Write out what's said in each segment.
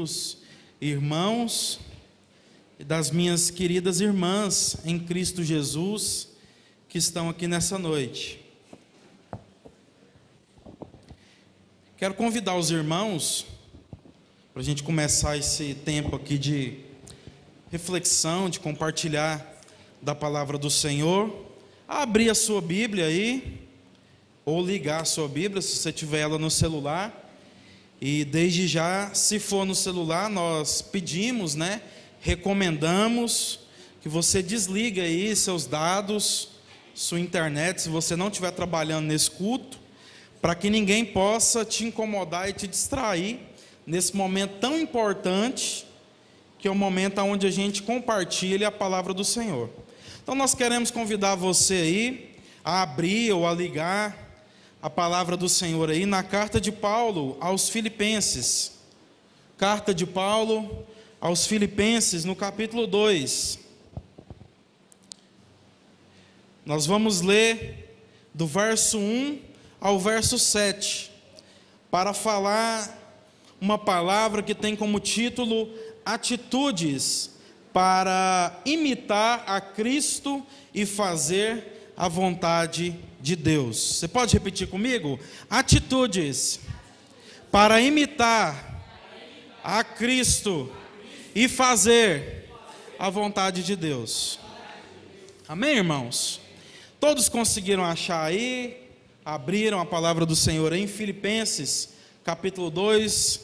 queridos irmãos e das minhas queridas irmãs em Cristo Jesus que estão aqui nessa noite. Quero convidar os irmãos para a gente começar esse tempo aqui de reflexão, de compartilhar da palavra do Senhor, abrir a sua Bíblia aí, ou ligar a sua Bíblia, se você tiver ela no celular. E desde já, se for no celular, nós pedimos, né? Recomendamos que você desliga aí seus dados, sua internet, se você não estiver trabalhando nesse culto, para que ninguém possa te incomodar e te distrair nesse momento tão importante, que é o momento onde a gente compartilha a palavra do Senhor. Então nós queremos convidar você aí a abrir ou a ligar a palavra do Senhor aí na carta de Paulo aos Filipenses. Carta de Paulo aos Filipenses, no capítulo 2. Nós vamos ler do verso 1 ao verso 7, para falar uma palavra que tem como título Atitudes para imitar a Cristo e fazer a vontade de Deus. Você pode repetir comigo? Atitudes para imitar a Cristo e fazer a vontade de Deus. Amém, irmãos? Todos conseguiram achar aí? Abriram a palavra do Senhor em Filipenses, capítulo 2.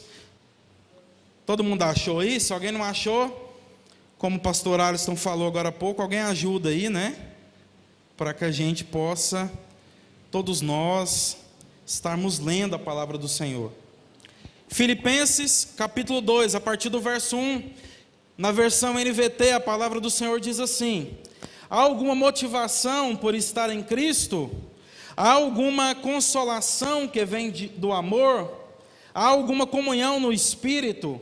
Todo mundo achou aí? Se alguém não achou, como o pastor Alisson falou agora há pouco, alguém ajuda aí, né? Para que a gente possa todos nós estarmos lendo a palavra do Senhor. Filipenses capítulo 2, a partir do verso 1, na versão NVT, a palavra do Senhor diz assim: Há alguma motivação por estar em Cristo? Há alguma consolação que vem de, do amor? Há alguma comunhão no Espírito?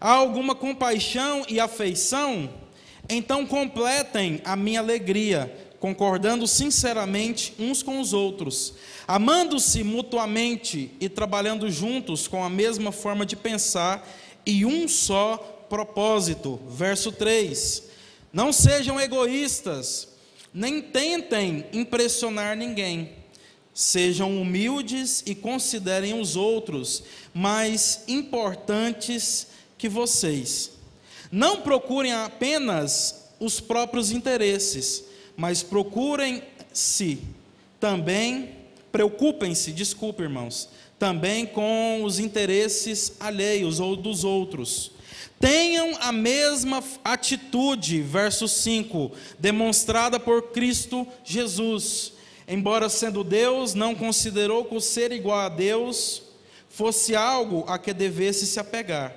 Há alguma compaixão e afeição? Então completem a minha alegria concordando sinceramente uns com os outros, amando-se mutuamente e trabalhando juntos com a mesma forma de pensar e um só propósito. Verso 3: Não sejam egoístas, nem tentem impressionar ninguém. Sejam humildes e considerem os outros mais importantes que vocês. Não procurem apenas os próprios interesses, mas procurem-se também, preocupem-se, desculpe irmãos, também com os interesses alheios ou dos outros. Tenham a mesma atitude, verso 5, demonstrada por Cristo Jesus. Embora sendo Deus, não considerou que o ser igual a Deus fosse algo a que devesse se apegar.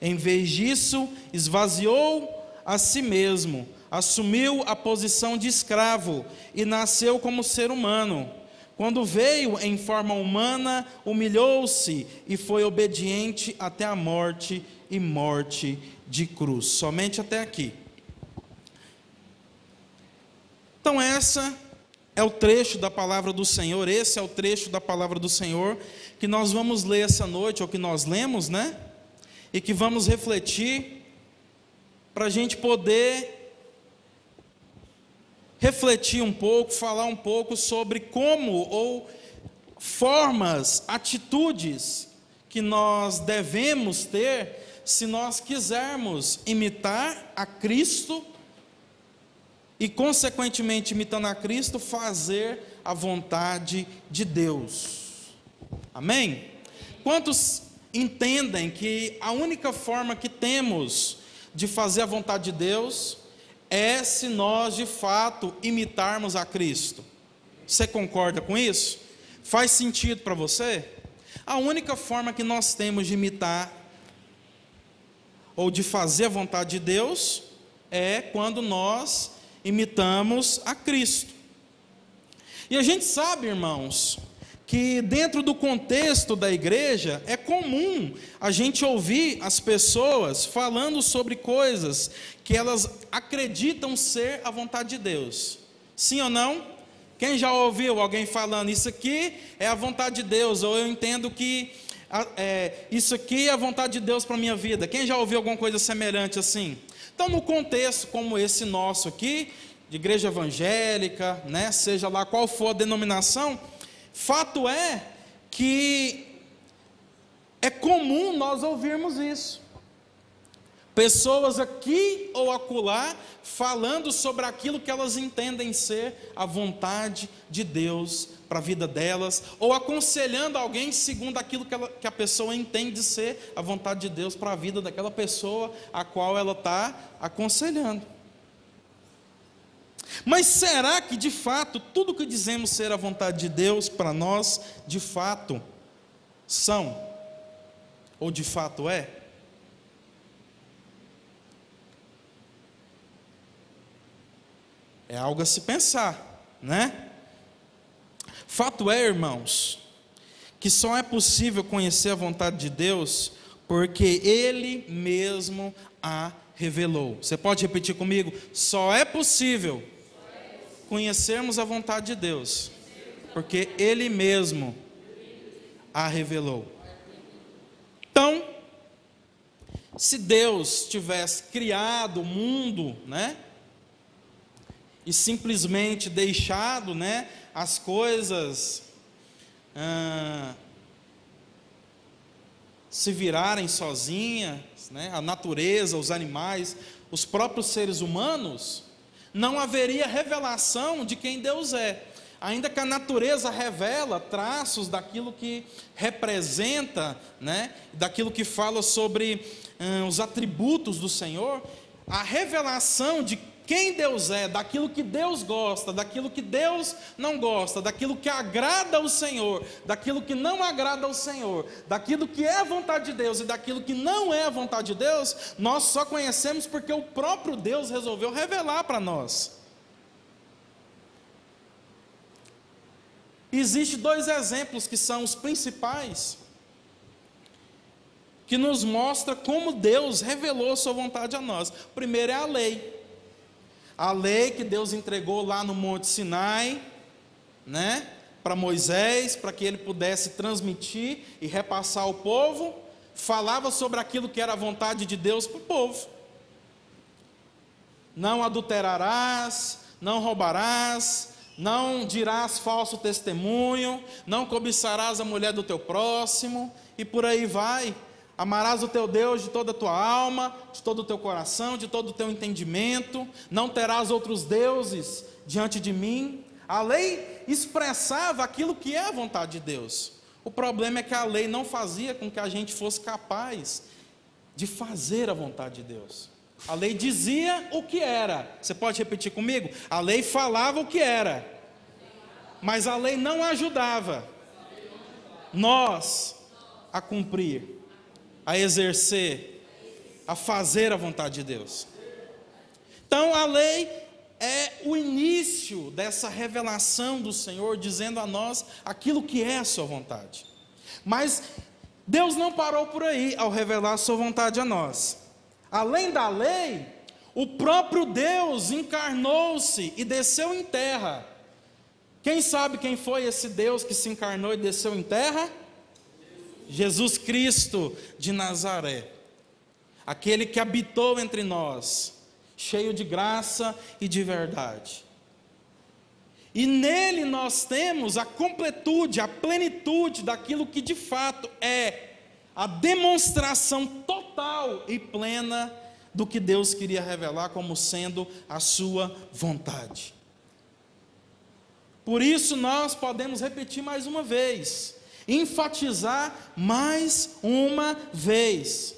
Em vez disso, esvaziou a si mesmo assumiu a posição de escravo e nasceu como ser humano. Quando veio em forma humana, humilhou-se e foi obediente até a morte e morte de cruz. Somente até aqui. Então, essa é o trecho da palavra do Senhor, esse é o trecho da palavra do Senhor que nós vamos ler essa noite, ou que nós lemos, né? E que vamos refletir, para a gente poder refletir um pouco, falar um pouco sobre como ou formas, atitudes que nós devemos ter se nós quisermos imitar a Cristo e, consequentemente, imitando a Cristo, fazer a vontade de Deus. Amém? Quantos entendem que a única forma que temos de fazer a vontade de Deus é se nós de fato imitarmos a Cristo. Você concorda com isso? Faz sentido para você? A única forma que nós temos de imitar ou de fazer a vontade de Deus é quando nós imitamos a Cristo. E a gente sabe, irmãos, que dentro do contexto da igreja é comum a gente ouvir as pessoas falando sobre coisas que elas acreditam ser a vontade de Deus. Sim ou não? Quem já ouviu alguém falando isso aqui é a vontade de Deus, ou eu entendo que é, isso aqui é a vontade de Deus para a minha vida. Quem já ouviu alguma coisa semelhante assim? Então, no contexto como esse nosso aqui, de igreja evangélica, né, seja lá qual for a denominação, fato é que é comum nós ouvirmos isso. Pessoas aqui ou acolá falando sobre aquilo que elas entendem ser a vontade de Deus para a vida delas, ou aconselhando alguém segundo aquilo que, ela, que a pessoa entende ser a vontade de Deus para a vida daquela pessoa a qual ela está aconselhando. Mas será que de fato tudo que dizemos ser a vontade de Deus para nós, de fato, são? Ou de fato é? É algo a se pensar, né? Fato é, irmãos, que só é possível conhecer a vontade de Deus porque Ele mesmo a revelou. Você pode repetir comigo? Só é possível conhecermos a vontade de Deus porque Ele mesmo a revelou. Então, se Deus tivesse criado o mundo, né? E simplesmente deixado, né? as coisas ah, se virarem sozinhas, né? a natureza, os animais, os próprios seres humanos, não haveria revelação de quem Deus é. Ainda que a natureza revela traços daquilo que representa, né, daquilo que fala sobre hum, os atributos do Senhor, a revelação de quem Deus é, daquilo que Deus gosta, daquilo que Deus não gosta, daquilo que agrada ao Senhor, daquilo que não agrada ao Senhor, daquilo que é vontade de Deus e daquilo que não é vontade de Deus, nós só conhecemos porque o próprio Deus resolveu revelar para nós. Existem dois exemplos que são os principais, que nos mostra como Deus revelou sua vontade a nós. Primeiro é a lei a lei que Deus entregou lá no Monte Sinai, né, para Moisés, para que ele pudesse transmitir e repassar ao povo, falava sobre aquilo que era a vontade de Deus para o povo. Não adulterarás, não roubarás, não dirás falso testemunho, não cobiçarás a mulher do teu próximo, e por aí vai. Amarás o teu Deus de toda a tua alma, de todo o teu coração, de todo o teu entendimento, não terás outros deuses diante de mim. A lei expressava aquilo que é a vontade de Deus. O problema é que a lei não fazia com que a gente fosse capaz de fazer a vontade de Deus. A lei dizia o que era. Você pode repetir comigo? A lei falava o que era, mas a lei não ajudava nós a cumprir a exercer, a fazer a vontade de Deus. Então a lei é o início dessa revelação do Senhor, dizendo a nós aquilo que é a sua vontade. Mas Deus não parou por aí ao revelar a sua vontade a nós. Além da lei, o próprio Deus encarnou-se e desceu em terra. Quem sabe quem foi esse Deus que se encarnou e desceu em terra? Jesus Cristo de Nazaré, aquele que habitou entre nós, cheio de graça e de verdade. E nele nós temos a completude, a plenitude daquilo que de fato é a demonstração total e plena do que Deus queria revelar como sendo a sua vontade. Por isso nós podemos repetir mais uma vez: enfatizar mais uma vez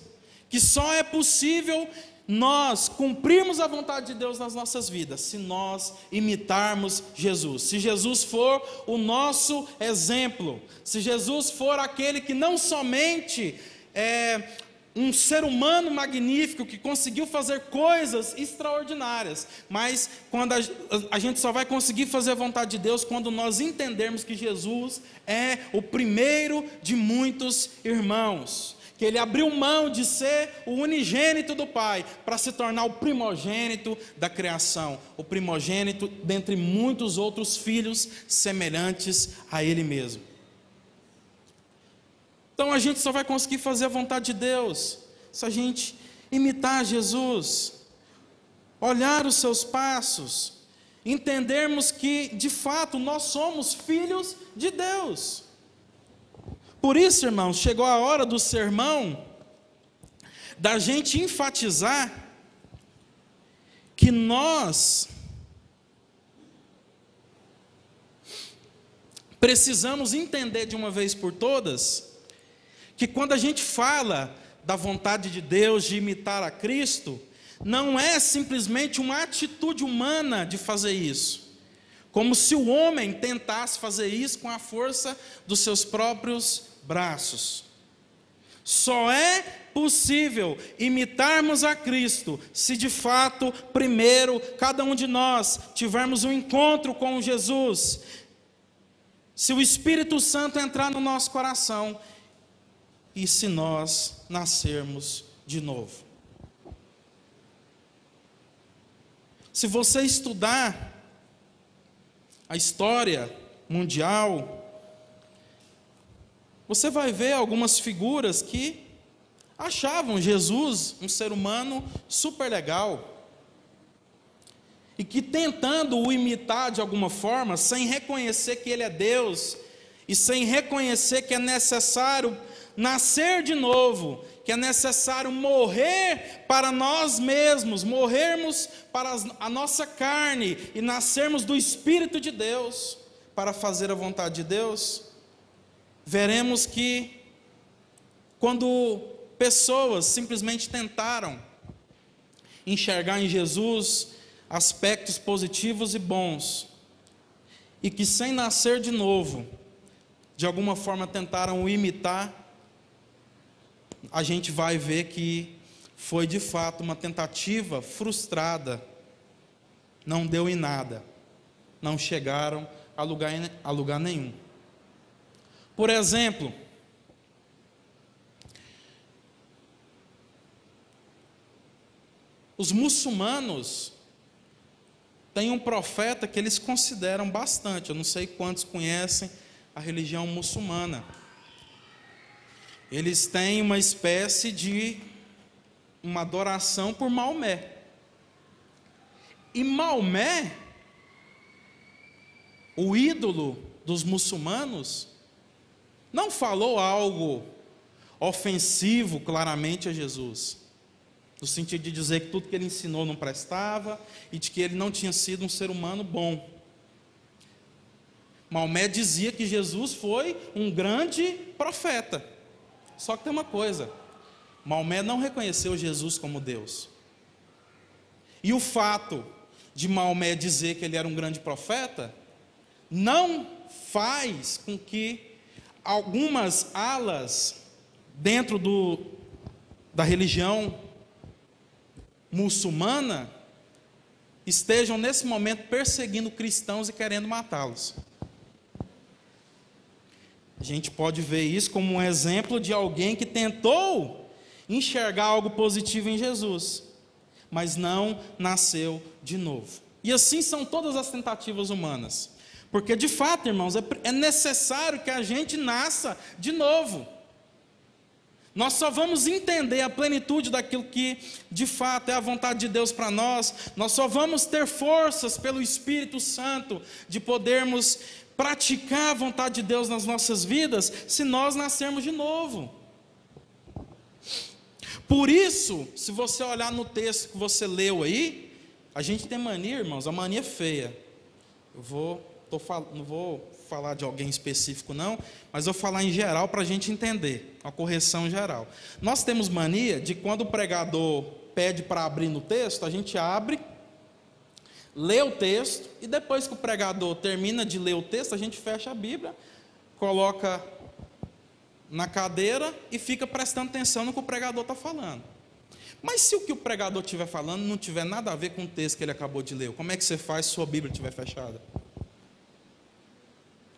que só é possível nós cumprirmos a vontade de Deus nas nossas vidas se nós imitarmos Jesus. Se Jesus for o nosso exemplo, se Jesus for aquele que não somente é, um ser humano magnífico que conseguiu fazer coisas extraordinárias, mas quando a, a, gente só vai conseguir fazer a vontade de Deus quando nós entendermos que Jesus é o primeiro de muitos irmãos, que ele abriu mão de ser o unigênito do Pai para se tornar o primogênito da criação, o primogênito dentre muitos outros filhos semelhantes a ele mesmo. Então a gente só vai conseguir fazer a vontade de Deus se a gente imitar Jesus, olhar os seus passos, entendermos que de fato nós somos filhos de Deus. Por isso, irmãos, chegou a hora do sermão da gente enfatizar que nós precisamos entender de uma vez por todas que quando a gente fala da vontade de Deus de imitar a Cristo, não é simplesmente uma atitude humana de fazer isso, como se o homem tentasse fazer isso com a força dos seus próprios braços. Só é possível imitarmos a Cristo se de fato, primeiro, cada um de nós tivermos um encontro com Jesus, se o Espírito Santo entrar no nosso coração e se nós nascermos de novo. Se você estudar a história mundial, você vai ver algumas figuras que achavam Jesus um ser humano super legal. E que tentando o imitar de alguma forma, sem reconhecer que ele é Deus, e sem reconhecer que é necessário nascer de novo, que é necessário morrer para nós mesmos, morrermos para a nossa carne e nascermos do Espírito de Deus para fazer a vontade de Deus, veremos que quando pessoas simplesmente tentaram enxergar em Jesus aspectos positivos e bons, e que sem nascer de novo, de alguma forma tentaram imitar, a gente vai ver que foi de fato uma tentativa frustrada, não deu em nada, não chegaram a lugar, a lugar nenhum. Por exemplo, os muçulmanos têm um profeta que eles consideram bastante, eu não sei quantos conhecem a religião muçulmana. Eles têm uma espécie de uma adoração por Maomé. E Maomé, o ídolo dos muçulmanos, não falou algo ofensivo claramente a Jesus, no sentido de dizer que tudo que ele ensinou não prestava e de que ele não tinha sido um ser humano bom. Maomé dizia que Jesus foi um grande profeta. Só que tem uma coisa: Maomé não reconheceu Jesus como Deus. E o fato de Maomé dizer que ele era um grande profeta não faz com que algumas alas dentro do, da religião muçulmana estejam nesse momento perseguindo cristãos e querendo matá-los. A gente pode ver isso como um exemplo de alguém que tentou enxergar algo positivo em Jesus, mas não nasceu de novo. E assim são todas as tentativas humanas. Porque de fato, irmãos, é, é necessário que a gente nasça de novo. Nós só vamos entender a plenitude daquilo que de fato é a vontade de Deus para nós, nós só vamos ter forças pelo Espírito Santo de podermos praticar a vontade de Deus nas nossas vidas se nós nascermos de novo. Por isso, se você olhar no texto que você leu aí, a gente tem mania, irmãos, a mania é feia. Eu vou Tô, não vou falar de alguém específico, não, mas vou falar em geral para a gente entender, uma correção geral. Nós temos mania de quando o pregador pede para abrir no texto, a gente abre, lê o texto, e depois que o pregador termina de ler o texto, a gente fecha a Bíblia, coloca na cadeira e fica prestando atenção no que o pregador está falando. Mas se o que o pregador estiver falando não tiver nada a ver com o texto que ele acabou de ler, como é que você faz se sua Bíblia estiver fechada?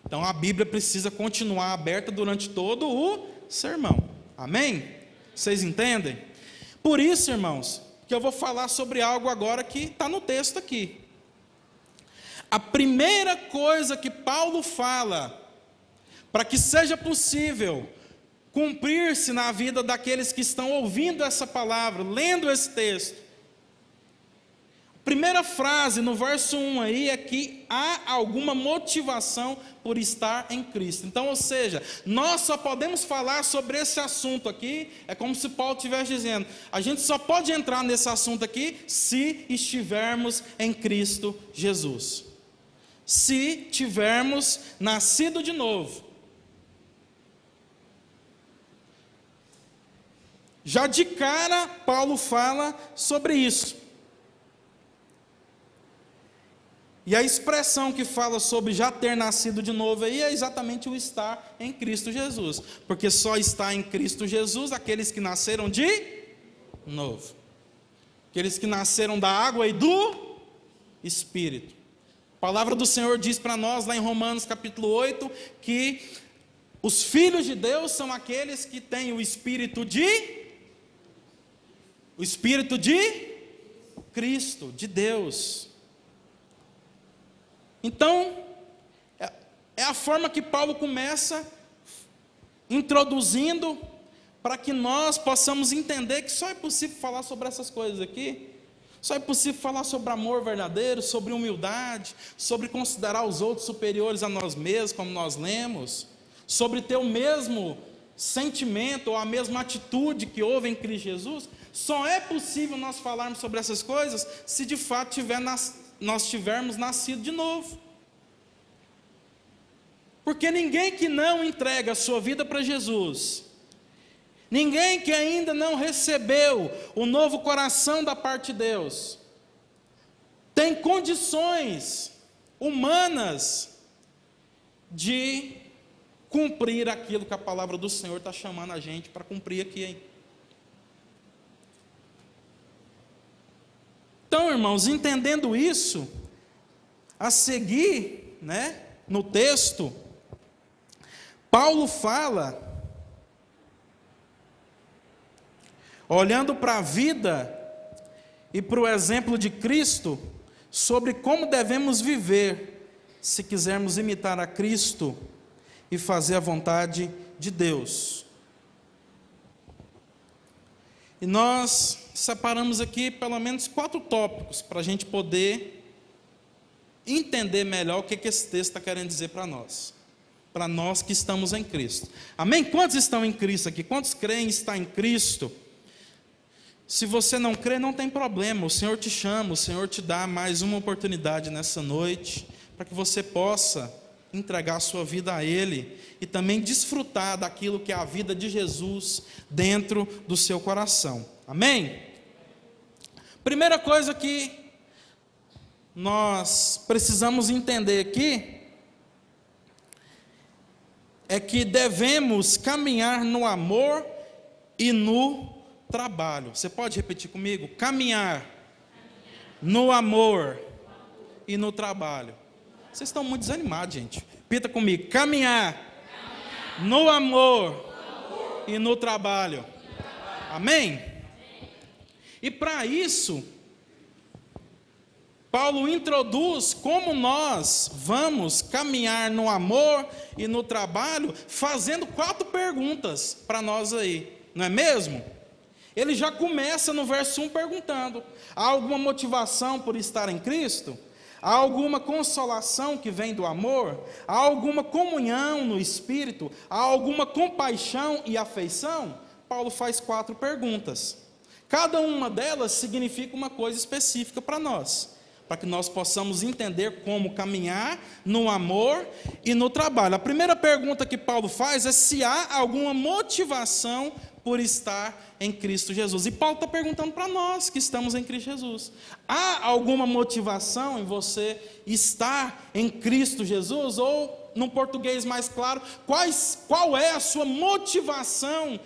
Então a Bíblia precisa continuar aberta durante todo o sermão. Amém? Vocês entendem? Por isso, irmãos, que eu vou falar sobre algo agora que está no texto aqui. A primeira coisa que Paulo fala para que seja possível cumprir-se na vida daqueles que estão ouvindo essa palavra, lendo esse texto. Primeira frase no verso 1 aí é que há alguma motivação por estar em Cristo. Então, ou seja, nós só podemos falar sobre esse assunto aqui, é como se Paulo estivesse dizendo, a gente só pode entrar nesse assunto aqui se estivermos em Cristo Jesus. Se tivermos nascido de novo. Já de cara, Paulo fala sobre isso. E a expressão que fala sobre já ter nascido de novo aí é exatamente o estar em Cristo Jesus. Porque só está em Cristo Jesus aqueles que nasceram de novo. Aqueles que nasceram da água e do Espírito. A palavra do Senhor diz para nós, lá em Romanos capítulo 8, que os filhos de Deus são aqueles que têm o Espírito de. O Espírito de Cristo, de Deus. Então, é, é a forma que Paulo começa introduzindo para que nós possamos entender que só é possível falar sobre essas coisas aqui. Só é possível falar sobre amor verdadeiro, sobre humildade, sobre considerar os outros superiores a nós mesmos, como nós lemos, sobre ter o mesmo sentimento ou a mesma atitude que houve em Cristo Jesus. Só é possível nós falarmos sobre essas coisas se de fato tiver nas, nós tivermos nascido de novo. Porque ninguém que não entrega a sua vida para Jesus, ninguém que ainda não recebeu o novo coração da parte de Deus, tem condições humanas de cumprir aquilo que a palavra do Senhor está chamando a gente para cumprir aqui. Hein? Então, irmãos, entendendo isso, a seguir, né, no texto, Paulo fala, olhando para a vida e para o exemplo de Cristo, sobre como devemos viver se quisermos imitar a Cristo e fazer a vontade de Deus. E nós separamos aqui pelo menos quatro tópicos para a gente poder entender melhor o que, que esse texto está querendo dizer para nós. Para nós que estamos em Cristo. Amém? Quantos estão em Cristo aqui? Quantos creem estar em Cristo? Se você não crê, não tem problema. O Senhor te chama, o Senhor te dá mais uma oportunidade nessa noite para que você possa entregar a sua vida a Ele e também desfrutar daquilo que é a vida de Jesus dentro do seu coração. Amém? Primeira coisa que nós precisamos entender aqui é que devemos caminhar no amor e no trabalho. Você pode repetir comigo? Caminhar no amor e no trabalho. Vocês estão muito desanimados, gente. Repita comigo: caminhar, no amor, e no trabalho. Amém? E para isso, Paulo introduz como nós vamos caminhar no amor e no trabalho, fazendo quatro perguntas para nós aí, não é mesmo? Ele já começa no verso 1 perguntando: há alguma motivação por estar em Cristo? Há alguma consolação que vem do amor? Há alguma comunhão no espírito? Há alguma compaixão e afeição? Paulo faz quatro perguntas. Cada uma delas significa uma coisa específica para nós, para que nós possamos entender como caminhar no amor e no trabalho. A primeira pergunta que Paulo faz é se há alguma motivação por estar em Cristo Jesus. E Paulo está perguntando para nós que estamos em Cristo Jesus: há alguma motivação em você estar em Cristo Jesus? Ou, num português mais claro, quais, qual é a sua motivação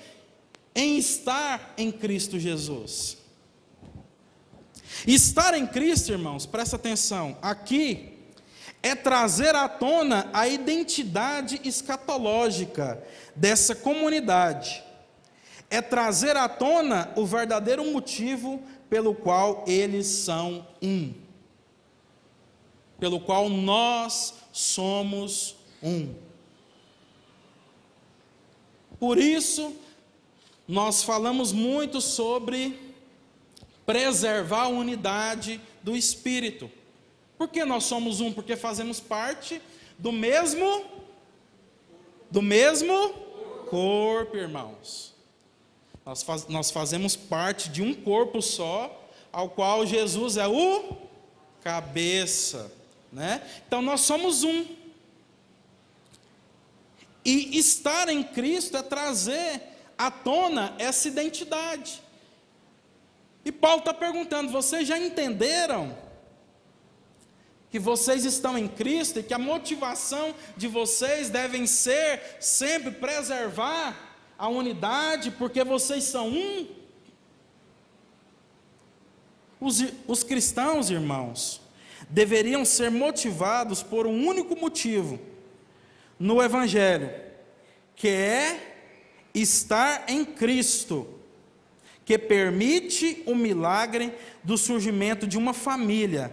em estar em Cristo Jesus. Estar em Cristo, irmãos, presta atenção, aqui é trazer à tona a identidade escatológica dessa comunidade, é trazer à tona o verdadeiro motivo pelo qual eles são um, pelo qual nós somos um. Por isso, nós falamos muito sobre preservar a unidade do Espírito. Por que nós somos um? Porque fazemos parte do mesmo do mesmo corpo, irmãos. Nós, faz, nós fazemos parte de um corpo só, ao qual Jesus é o cabeça, né? Então nós somos um. E estar em Cristo é trazer à tona essa identidade. E Paulo está perguntando: vocês já entenderam que vocês estão em Cristo e que a motivação de vocês devem ser sempre preservar a unidade, porque vocês são um? Os, os cristãos, irmãos, deveriam ser motivados por um único motivo no Evangelho, que é estar em Cristo, que permite o milagre do surgimento de uma família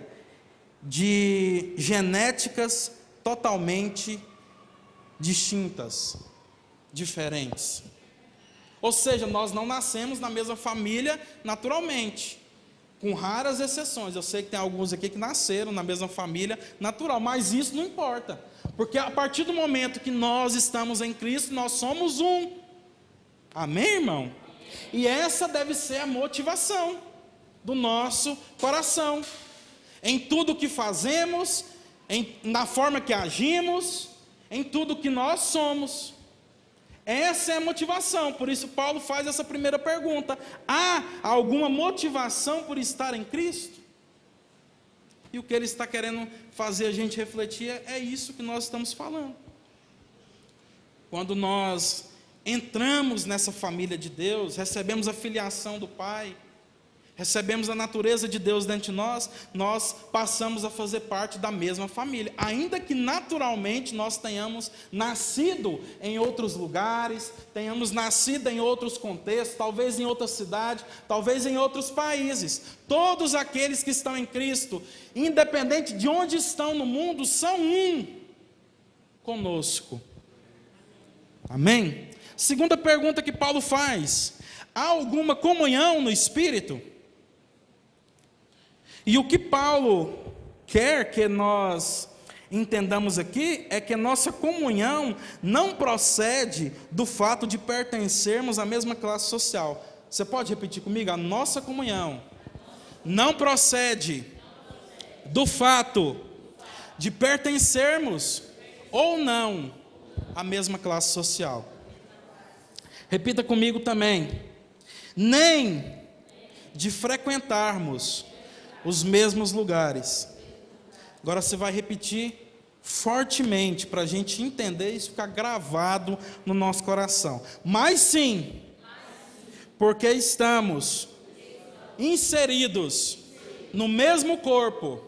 de genéticas totalmente distintas, diferentes. Ou seja, nós não nascemos na mesma família naturalmente, com raras exceções. Eu sei que tem alguns aqui que nasceram na mesma família natural, mas isso não importa, porque a partir do momento que nós estamos em Cristo, nós somos um. Amém, irmão? E essa deve ser a motivação do nosso coração em tudo que fazemos, em, na forma que agimos, em tudo que nós somos. Essa é a motivação, por isso Paulo faz essa primeira pergunta: há alguma motivação por estar em Cristo? E o que ele está querendo fazer a gente refletir é, é isso que nós estamos falando. Quando nós entramos nessa família de Deus, recebemos a filiação do Pai, recebemos a natureza de Deus dentro de nós, nós passamos a fazer parte da mesma família, ainda que naturalmente nós tenhamos nascido em outros lugares, tenhamos nascido em outros contextos, talvez em outra cidade, talvez em outros países. Todos aqueles que estão em Cristo, independente de onde estão no mundo, são um conosco. Amém? Segunda pergunta que Paulo faz: há alguma comunhão no Espírito? E o que Paulo quer que nós entendamos aqui é que nossa comunhão não procede do fato de pertencermos à mesma classe social. Você pode repetir comigo? A nossa comunhão não procede do fato de pertencermos ou não à mesma classe social. Repita comigo também. Nem de frequentarmos os mesmos lugares. Agora você vai repetir fortemente para a gente entender isso ficar gravado no nosso coração. Mas sim, porque estamos inseridos no mesmo corpo,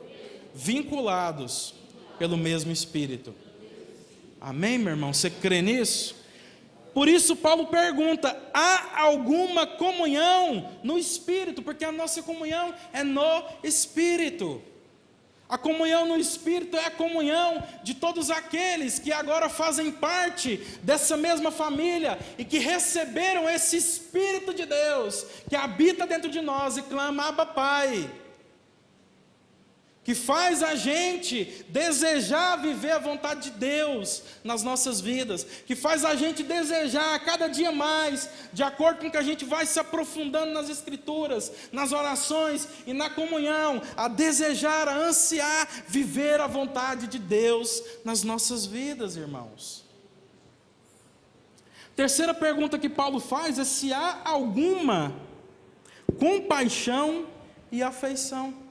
vinculados pelo mesmo Espírito. Amém, meu irmão? Você crê nisso? Por isso, Paulo pergunta: há alguma comunhão no Espírito? Porque a nossa comunhão é no Espírito. A comunhão no Espírito é a comunhão de todos aqueles que agora fazem parte dessa mesma família e que receberam esse Espírito de Deus que habita dentro de nós e clama: Abba, Pai que faz a gente desejar viver a vontade de Deus nas nossas vidas, que faz a gente desejar cada dia mais, de acordo com que a gente vai se aprofundando nas Escrituras, nas orações e na comunhão, a desejar, a ansiar viver a vontade de Deus nas nossas vidas, irmãos. Terceira pergunta que Paulo faz é se há alguma compaixão e afeição.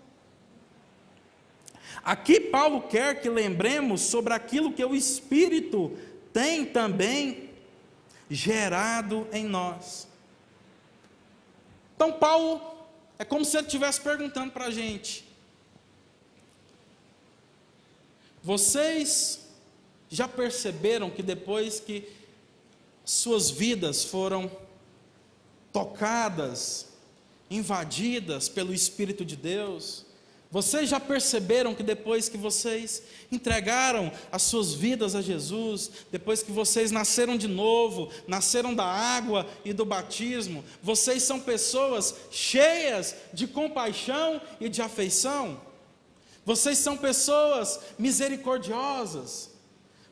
Aqui Paulo quer que lembremos sobre aquilo que o Espírito tem também gerado em nós. Então, Paulo é como se ele estivesse perguntando para a gente: vocês já perceberam que depois que suas vidas foram tocadas, invadidas pelo Espírito de Deus, Vocês já perceberam que depois que vocês entregaram as suas vidas a Jesus, depois que vocês nasceram de novo, nasceram da água e do batismo, vocês são pessoas cheias de compaixão e de afeição? Vocês são pessoas misericordiosas?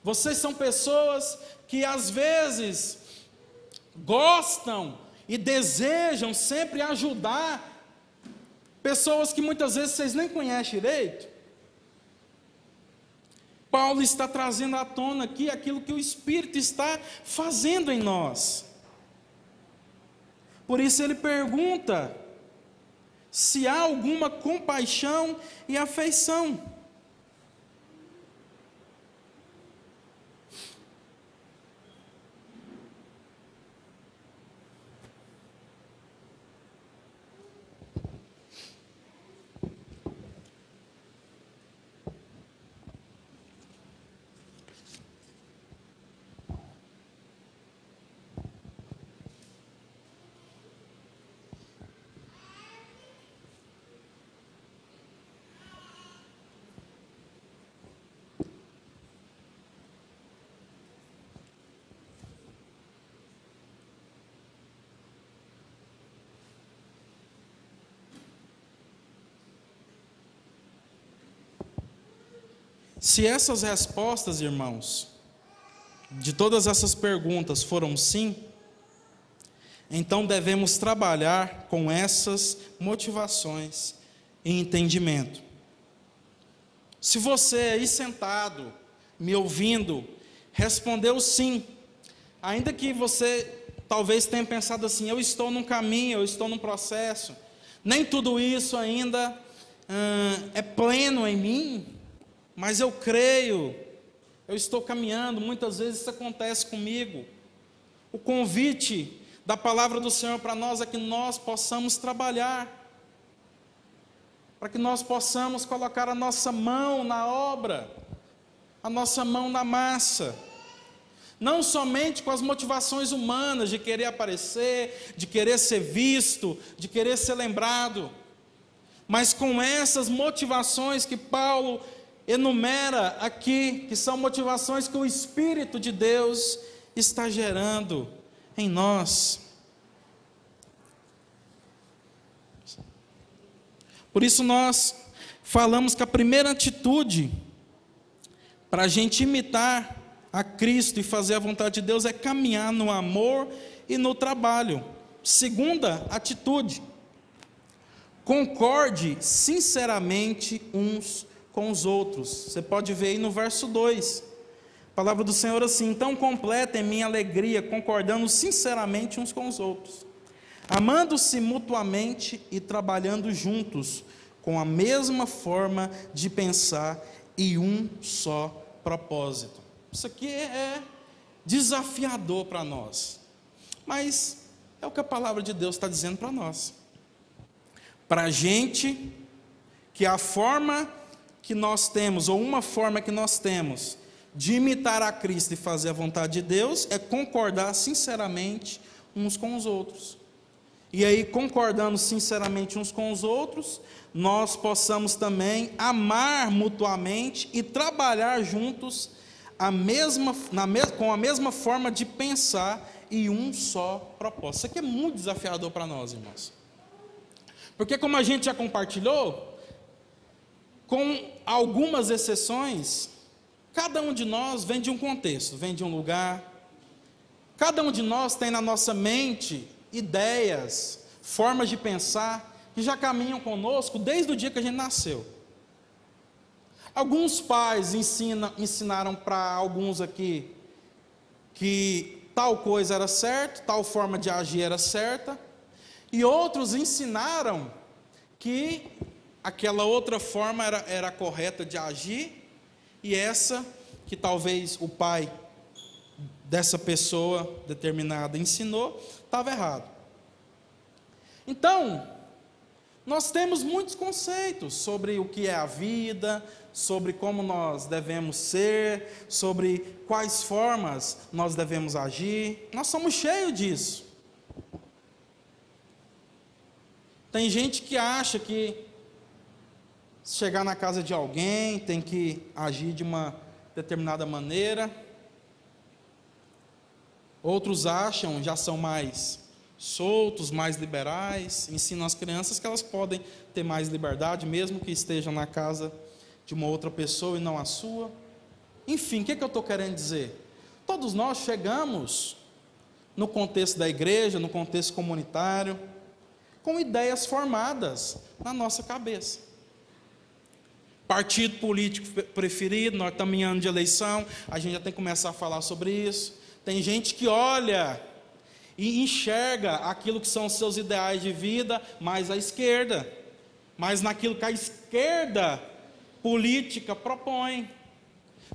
Vocês são pessoas que às vezes gostam e desejam sempre ajudar pessoas que muitas vezes vocês nem conhecem direito. Paulo está trazendo à tona aqui aquilo que o Espírito está fazendo em nós. Por isso ele pergunta se há alguma compaixão e afeição. Se essas respostas, irmãos, de todas essas perguntas foram sim, então devemos trabalhar com essas motivações e entendimento. Se você aí sentado, me ouvindo, respondeu sim, ainda que você talvez tenha pensado assim: eu estou num caminho, eu estou num processo, nem tudo isso ainda hum, é pleno em mim, mas eu creio, eu estou caminhando, muitas vezes isso acontece comigo. O convite da palavra do Senhor para nós é que nós possamos trabalhar, para que nós possamos colocar a nossa mão na obra, a nossa mão na massa. Não somente com as motivações humanas de querer aparecer, de querer ser visto, de querer ser lembrado, mas com essas motivações que Paulo enumera aqui que são motivações que o Espírito de Deus está gerando em nós. Por isso nós falamos que a primeira atitude para a gente imitar a Cristo e fazer a vontade de Deus é caminhar no amor e no trabalho. Segunda atitude, concorde sinceramente uns com os outros. Você pode ver aí no verso 2. A palavra do Senhor assim: então completem minha alegria, concordando sinceramente uns com os outros, amando-se mutuamente e trabalhando juntos, com a mesma forma de pensar e um só propósito. Isso aqui é desafiador para nós, mas é o que a palavra de Deus está dizendo para nós. Para a gente, que a forma que nós temos, ou uma forma que nós temos de imitar a Cristo e fazer a vontade de Deus, é concordar sinceramente uns com os outros. E aí, concordando sinceramente uns com os outros, nós possamos também amar mutuamente e trabalhar juntos a mesma, na, com a mesma forma de pensar e um só propósito. Isso aqui é muito desafiador para nós, irmãos. Porque, como a gente já compartilhou, com algumas exceções, cada um de nós vem de um contexto, vem de um lugar. Cada um de nós tem na nossa mente ideias, formas de pensar que já caminham conosco desde o dia que a gente nasceu. Alguns pais ensina, ensinaram para alguns aqui que tal coisa era certa, tal forma de agir era certa, e outros ensinaram que aquela outra forma era, era correta de agir, e essa que talvez o pai dessa pessoa determinada ensinou, estava errado. Então, nós temos muitos conceitos sobre o que é a vida, sobre como nós devemos ser, sobre quais formas nós devemos agir. Nós somos cheios disso. Tem gente que acha que chegar na casa de alguém, tem que agir de uma determinada maneira. Outros acham, já são mais soltos, mais liberais, ensinam as crianças que elas podem ter mais liberdade, mesmo que estejam na casa de uma outra pessoa e não a sua. Enfim, o que, é que eu estou querendo dizer? Todos nós chegamos no contexto da igreja, no contexto comunitário, com ideias formadas na nossa cabeça. Partido político preferido, nós estamos em ano de eleição, a gente já tem que começar a falar sobre isso. Tem gente que olha e enxerga aquilo que são os seus ideais de vida mais à esquerda, mais naquilo que a esquerda política propõe.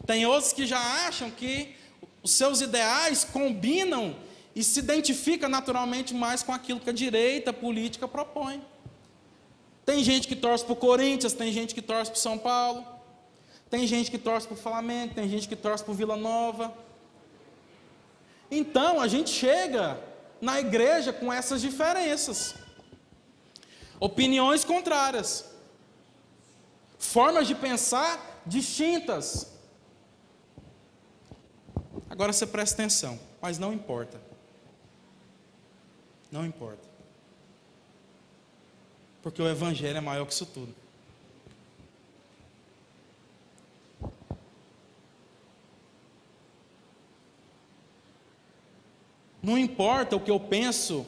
Tem outros que já acham que os seus ideais combinam e se identifica naturalmente mais com aquilo que a direita política propõe. Tem gente que torce para o Corinthians, tem gente que torce para o São Paulo, tem gente que torce para o Flamengo, tem gente que torce para o Vila Nova. Então a gente chega na igreja com essas diferenças, opiniões contrárias, formas de pensar distintas. Agora você presta atenção, mas não importa. Não importa. Porque o Evangelho é maior que isso tudo. Não importa o que eu penso,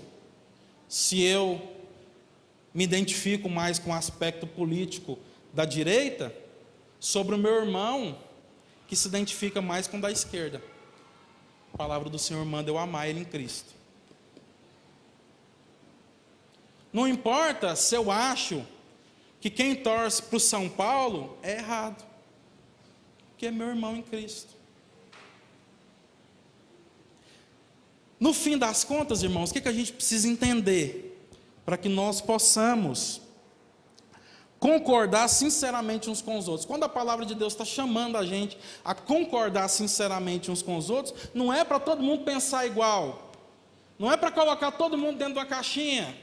se eu me identifico mais com o aspecto político da direita, sobre o meu irmão, que se identifica mais com o da esquerda. A palavra do Senhor manda eu amar ele em Cristo. Não importa se eu acho que quem torce para o São Paulo é errado, que é meu irmão em Cristo. No fim das contas, irmãos, o que, que a gente precisa entender para que nós possamos concordar sinceramente uns com os outros? Quando a palavra de Deus está chamando a gente a concordar sinceramente uns com os outros, não é para todo mundo pensar igual, não é para colocar todo mundo dentro de uma caixinha.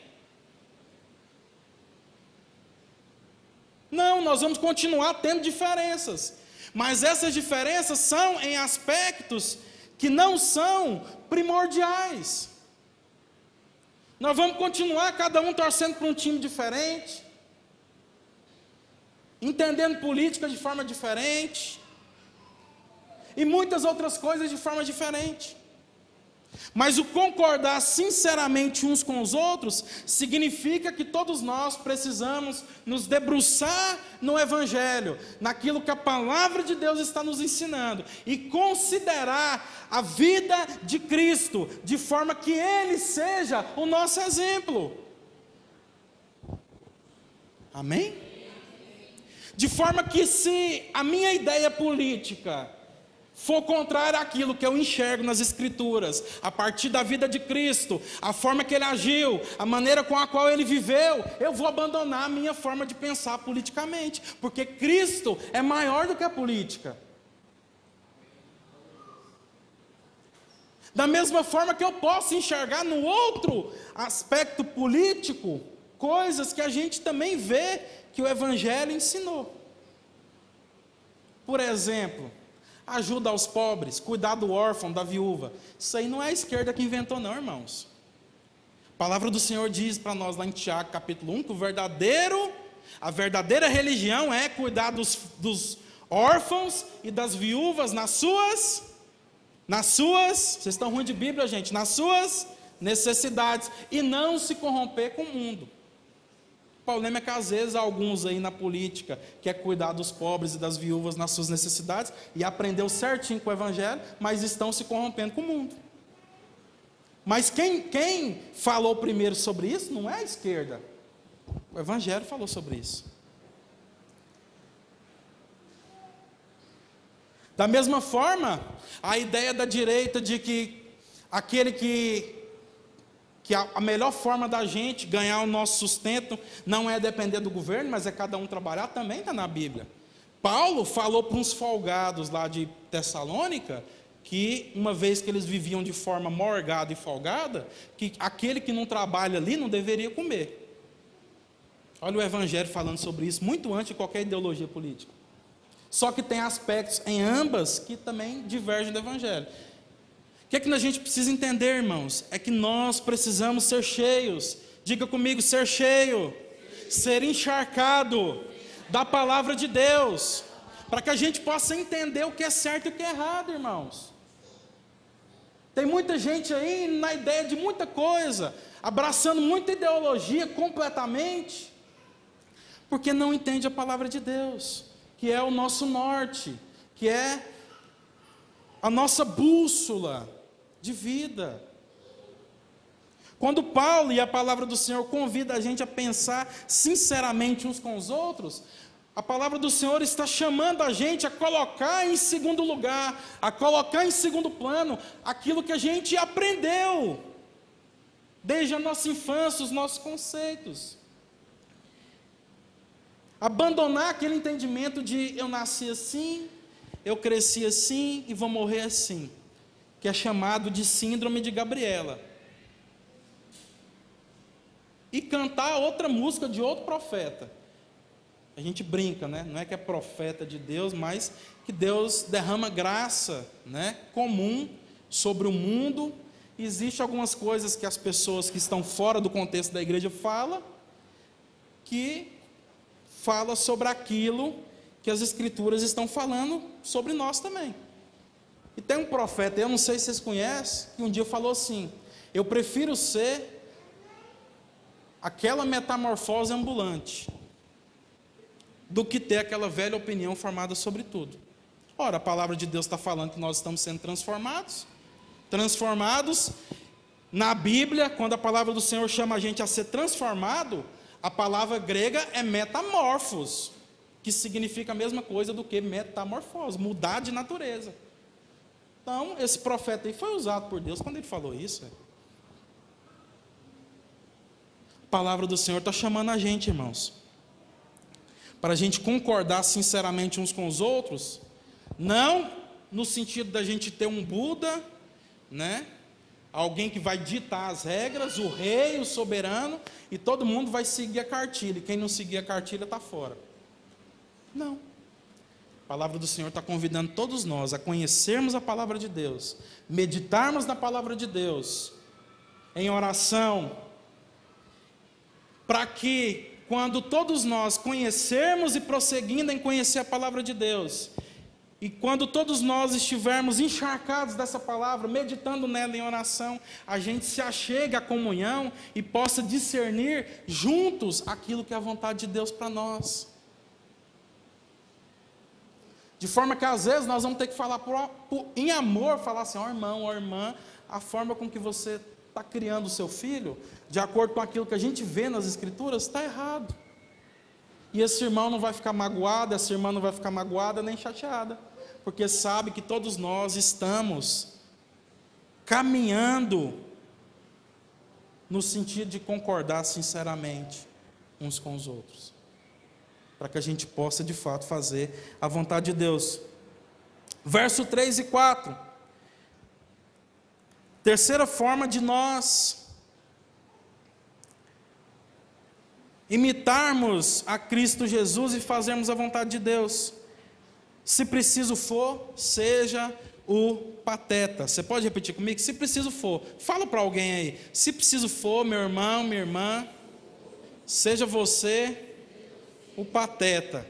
Não, nós vamos continuar tendo diferenças, mas essas diferenças são em aspectos que não são primordiais. Nós vamos continuar cada um torcendo para um time diferente, entendendo política de forma diferente, e muitas outras coisas de forma diferente. Mas o concordar sinceramente uns com os outros significa que todos nós precisamos nos debruçar no Evangelho, naquilo que a palavra de Deus está nos ensinando, e considerar a vida de Cristo, de forma que Ele seja o nosso exemplo. Amém? De forma que, se a minha ideia política for contrário àquilo que eu enxergo nas Escrituras, a partir da vida de Cristo, a forma que ele agiu, a maneira com a qual ele viveu, eu vou abandonar a minha forma de pensar politicamente, porque Cristo é maior do que a política. Da mesma forma que eu posso enxergar no outro aspecto político, coisas que a gente também vê que o Evangelho ensinou. Por exemplo, ajuda aos pobres, cuidar do órfão, da viúva. Isso aí não é a esquerda que inventou, não, irmãos. A palavra do Senhor diz para nós lá em Tiago, capítulo 1, que o verdadeiro, a verdadeira religião é cuidar dos, dos órfãos e das viúvas nas suas, nas suas, vocês estão ruim de Bíblia, gente, nas suas necessidades, e não se corromper com o mundo problema é que às vezes alguns aí na política quer cuidar dos pobres e das viúvas nas suas necessidades e aprendeu certinho com o evangelho, mas estão se corrompendo com o mundo. Mas quem, quem falou primeiro sobre isso não é a esquerda. O evangelho falou sobre isso. Da mesma forma, a ideia da direita de que aquele que que a, melhor forma da gente ganhar o nosso sustento não é depender do governo, mas é cada um trabalhar, também está na Bíblia. Paulo falou para uns folgados lá de Tessalônica que, uma vez que eles viviam de forma morgada e folgada, que aquele que não trabalha ali não deveria comer. Olha o Evangelho falando sobre isso, muito antes de qualquer ideologia política. Só que tem aspectos em ambas que também divergem do Evangelho. O que é que a gente precisa entender, irmãos? É que nós precisamos ser cheios. Diga comigo, ser cheio, ser encharcado da palavra de Deus, para que a gente possa entender o que é certo e o que é errado, irmãos. Tem muita gente aí na ideia de muita coisa, abraçando muita ideologia completamente, porque não entende a palavra de Deus, que é o nosso norte, que é a nossa bússola de vida. Quando Paulo e a palavra do Senhor convida a gente a pensar sinceramente uns com os outros, a palavra do Senhor está chamando a gente a colocar em segundo lugar, a colocar em segundo plano aquilo que a gente aprendeu desde a nossa infância, os nossos conceitos. Abandonar aquele entendimento de eu nasci assim, eu cresci assim e vou morrer assim, que é chamado de síndrome de Gabriela. E cantar outra música de outro profeta a gente brinca, né? Não é que é profeta de Deus, mas que Deus derrama graça, né? Comum sobre o mundo. Existem algumas coisas que as pessoas que estão fora do contexto da igreja falam, que fala sobre aquilo que as escrituras estão falando sobre nós também. E tem um profeta, eu não sei se vocês conhecem, que um dia falou assim: Eu prefiro ser aquela metamorfose ambulante do que ter aquela velha opinião formada sobre tudo. Ora, a palavra de Deus está falando que nós estamos sendo transformados. Transformados na Bíblia, quando a palavra do Senhor chama a gente a ser transformado, a palavra grega é metamorfos, que significa a mesma coisa do que metamorfose, mudar de natureza. Então, esse profeta aí foi usado por Deus quando ele falou isso. A palavra do Senhor está chamando a gente, irmãos, para a gente concordar sinceramente uns com os outros, não no sentido da gente ter um Buda, né? Alguém que vai ditar as regras, o rei, o soberano, e todo mundo vai seguir a cartilha, e quem não seguir a cartilha está fora. Não. A palavra do Senhor está convidando todos nós a conhecermos a palavra de Deus, meditarmos na palavra de Deus, em oração, para que quando todos nós conhecermos e prosseguindo em conhecer a palavra de Deus, e quando todos nós estivermos encharcados dessa palavra, meditando nela em oração, a gente se achega à comunhão e possa discernir juntos aquilo que é a vontade de Deus para nós. De forma que às vezes nós vamos ter que falar por, por, em amor, falar assim, ó oh, irmão, ó oh, irmã, a forma com que você está criando o seu filho, de acordo com aquilo que a gente vê nas Escrituras, está errado. E esse irmão não vai ficar magoado, essa irmã não vai ficar magoada nem chateada, porque sabe que todos nós estamos caminhando no sentido de concordar sinceramente uns com os outros, para que a gente possa de fato fazer a vontade de Deus. Verso 3 e 4. Terceira forma de nós imitarmos a Cristo Jesus e fazermos a vontade de Deus. Se preciso for, seja o pateta. Você pode repetir comigo? Se preciso for, fala para alguém aí. Se preciso for, meu irmão, minha irmã, seja você o pateta.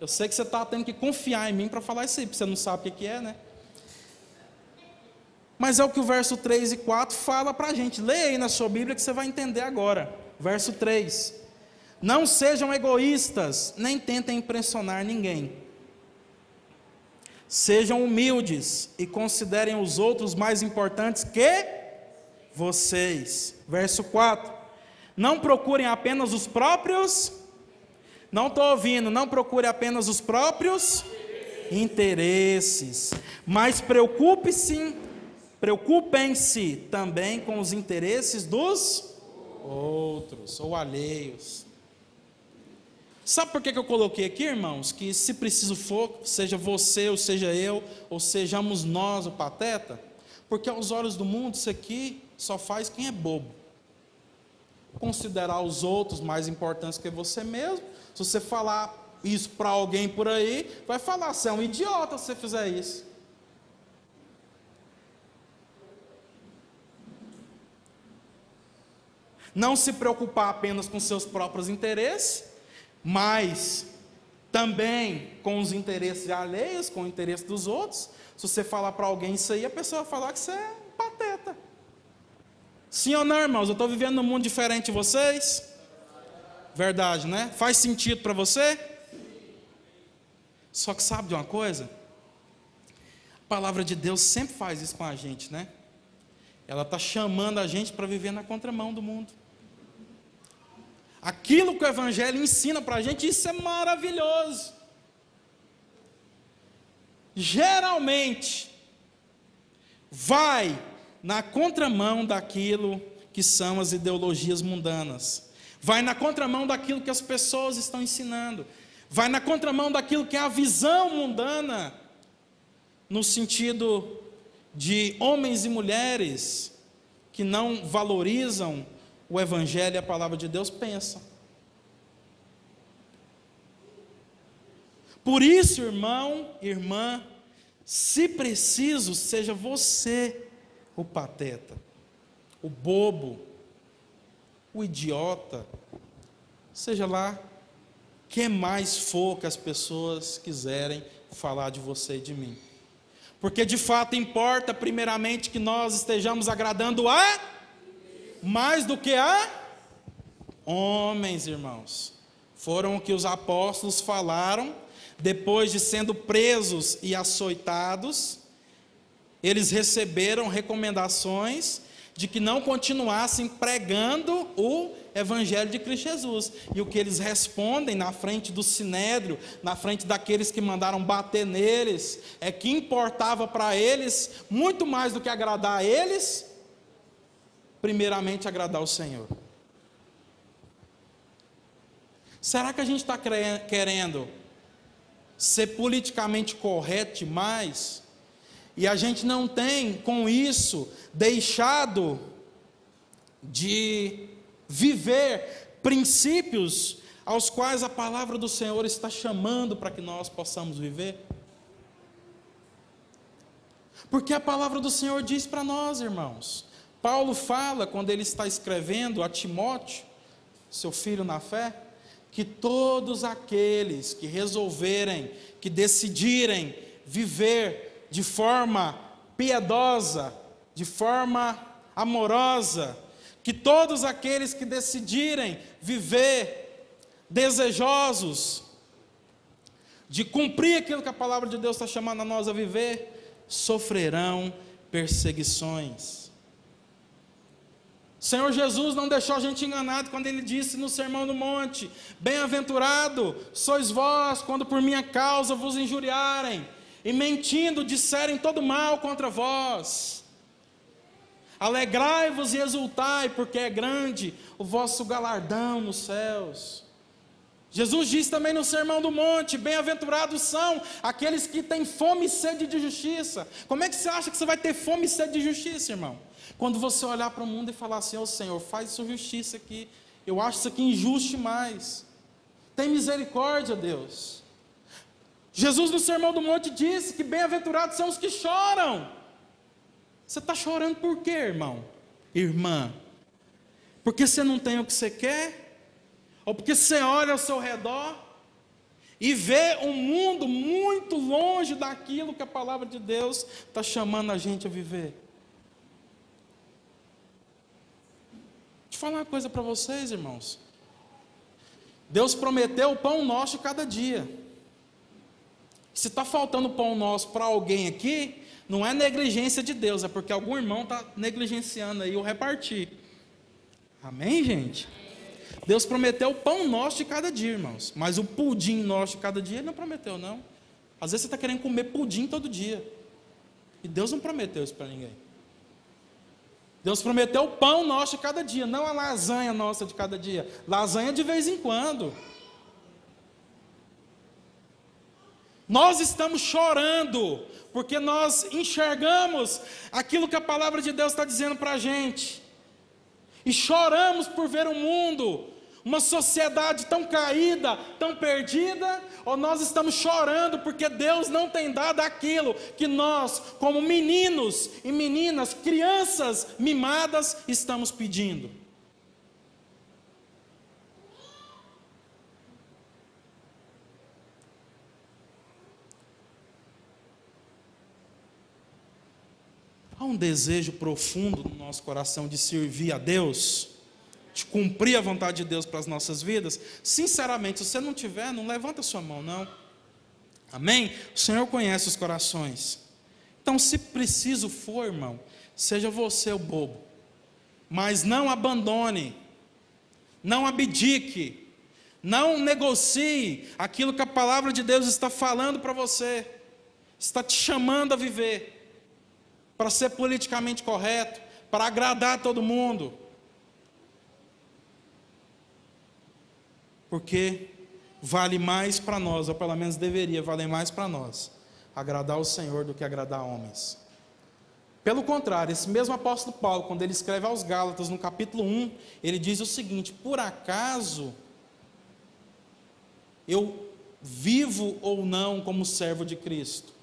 Eu sei que você está tendo que confiar em mim para falar isso aí, porque você não sabe o que é, né? Mas é o que o verso 3 e 4 fala para a gente. Leia aí na sua Bíblia que você vai entender agora. Verso 3: Não sejam egoístas, nem tentem impressionar ninguém. Sejam humildes e considerem os outros mais importantes que vocês. Verso 4: Não procurem apenas os próprios. Não estou ouvindo, não procure apenas os próprios interesses, mas preocupe-se, preocupem-se também com os interesses dos outros ou alheios. Sabe por que, que eu coloquei aqui, irmãos? Que se preciso for, seja você, ou seja eu, ou sejamos nós o pateta, porque aos olhos do mundo isso aqui só faz quem é bobo. considerar os outros mais importantes que você mesmo. Se você falar isso para alguém por aí, vai falar: você é um idiota se você fizer isso. Não se preocupar apenas com seus próprios interesses, mas também com os interesses alheios, com o interesse dos outros. Se você falar para alguém isso aí, a pessoa vai falar que você é pateta. Sim ou não, irmãos? Eu estou vivendo num mundo diferente de vocês? Verdade, né? Faz sentido para você? Só que sabe de uma coisa? A palavra de Deus sempre faz isso com a gente, né? Ela está chamando a gente para viver na contramão do mundo. Aquilo que o Evangelho ensina para a gente, isso é maravilhoso. Geralmente, vai na contramão daquilo que são as ideologias mundanas, vai na contramão daquilo que as pessoas estão ensinando, vai na contramão daquilo que é a visão mundana, no sentido de homens e mulheres que não valorizam o Evangelho e a palavra de Deus pensam. Por isso, irmão, irmã, se preciso, seja você o pateta, o bobo, o idiota, seja lá que mais for que as pessoas quiserem falar de você e de mim. Porque de fato importa, primeiramente, que nós estejamos agradando a mais do que a homens, irmãos. Foram o que os apóstolos falaram depois de sendo presos e açoitados. Eles receberam recomendações de que não continuassem pregando o evangelho de Cristo Jesus. E o que eles respondem na frente do sinédrio, na frente daqueles que mandaram bater neles, é que importava para eles muito mais do que agradar a eles, primeiramente agradar o Senhor. Será que a gente está querendo ser politicamente correto demais? E a gente não tem, com isso, deixado de viver princípios aos quais a palavra do Senhor está chamando para que nós possamos viver? Porque a palavra do Senhor diz para nós, irmãos, Paulo fala, quando ele está escrevendo a Timóteo, seu filho na fé, que todos aqueles que resolverem, que decidirem viver de forma piedosa, de forma amorosa, que todos aqueles que decidirem viver desejosos de cumprir aquilo que a palavra de Deus está chamando a nós a viver, sofrerão perseguições. Senhor Jesus não deixou a gente enganado quando ele disse no Sermão do Monte: Bem-aventurado sois vós quando por minha causa vos injuriarem e mentindo disserem todo mal contra vós. Alegrai-vos e exultai, porque é grande o vosso galardão nos céus. Jesus diz também no Sermão do Monte: Bem-aventurados são aqueles que têm fome e sede de justiça. Como é que você acha que você vai ter fome e sede de justiça, irmão? Quando você olhar para o mundo e falar assim, ó oh, Senhor, faz sua justiça aqui. Eu acho isso aqui injusto demais. Tem misericórdia, Deus. Jesus no Sermão do Monte disse que bem-aventurados são os que choram. Você está chorando por quê, irmão? Irmã? Porque você não tem o que você quer? Ou porque você olha ao seu redor e vê um mundo muito longe daquilo que a palavra de Deus está chamando a gente a viver? falar uma coisa para vocês, irmãos. Deus prometeu o pão nosso cada dia. Se está faltando pão nosso para alguém aqui, não é negligência de Deus, é porque algum irmão está negligenciando aí o repartir. Amém, gente? Deus prometeu o pão nosso de cada dia, irmãos. Mas o pudim nosso de cada dia, Ele não prometeu, não. Às vezes você está querendo comer pudim todo dia. E Deus não prometeu isso para ninguém. Deus prometeu o pão nosso de cada dia, não a lasanha nossa de cada dia. Lasanha de vez em quando. Nós estamos chorando, porque nós enxergamos aquilo que a palavra de Deus está dizendo para a gente. E choramos por ver o mundo, uma sociedade tão caída, tão perdida, ou nós estamos chorando porque Deus não tem dado aquilo que nós, como meninos e meninas, crianças mimadas, estamos pedindo. Um desejo profundo no nosso coração de servir a Deus, de cumprir a vontade de Deus para as nossas vidas? Sinceramente, se você não tiver, não levanta sua mão, não. Amém? O Senhor conhece os corações. Então, se preciso for, irmão, seja você o bobo. Mas não abandone, não abdique, não negocie aquilo que a palavra de Deus está falando para você, está te chamando a viver para ser politicamente correto, para agradar todo mundo. Porque vale mais para nós, ou pelo menos deveria valer mais para nós, agradar o Senhor do que agradar homens. Pelo contrário, esse mesmo apóstolo Paulo, quando ele escreve aos Gálatas, no capítulo 1, ele diz o seguinte: Por acaso eu vivo ou não como servo de Cristo?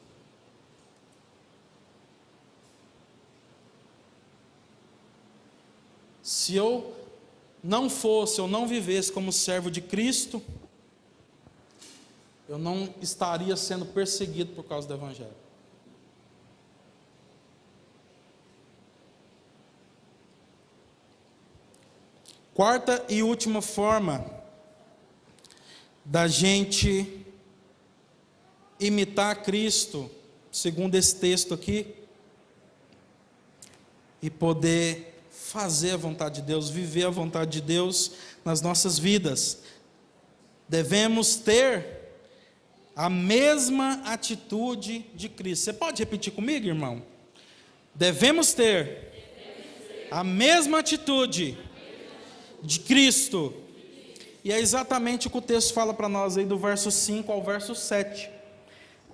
Se eu não fosse, eu não vivesse como servo de Cristo, eu não estaria sendo perseguido por causa do Evangelho. Quarta e última forma da gente imitar Cristo, segundo esse texto aqui, e poder fazer a vontade de Deus, viver a vontade de Deus nas nossas vidas. Devemos ter a mesma atitude de Cristo. Você pode repetir comigo, irmão? Devemos ter a mesma atitude de Cristo. E é exatamente o que o texto fala para nós aí do verso 5 ao verso 7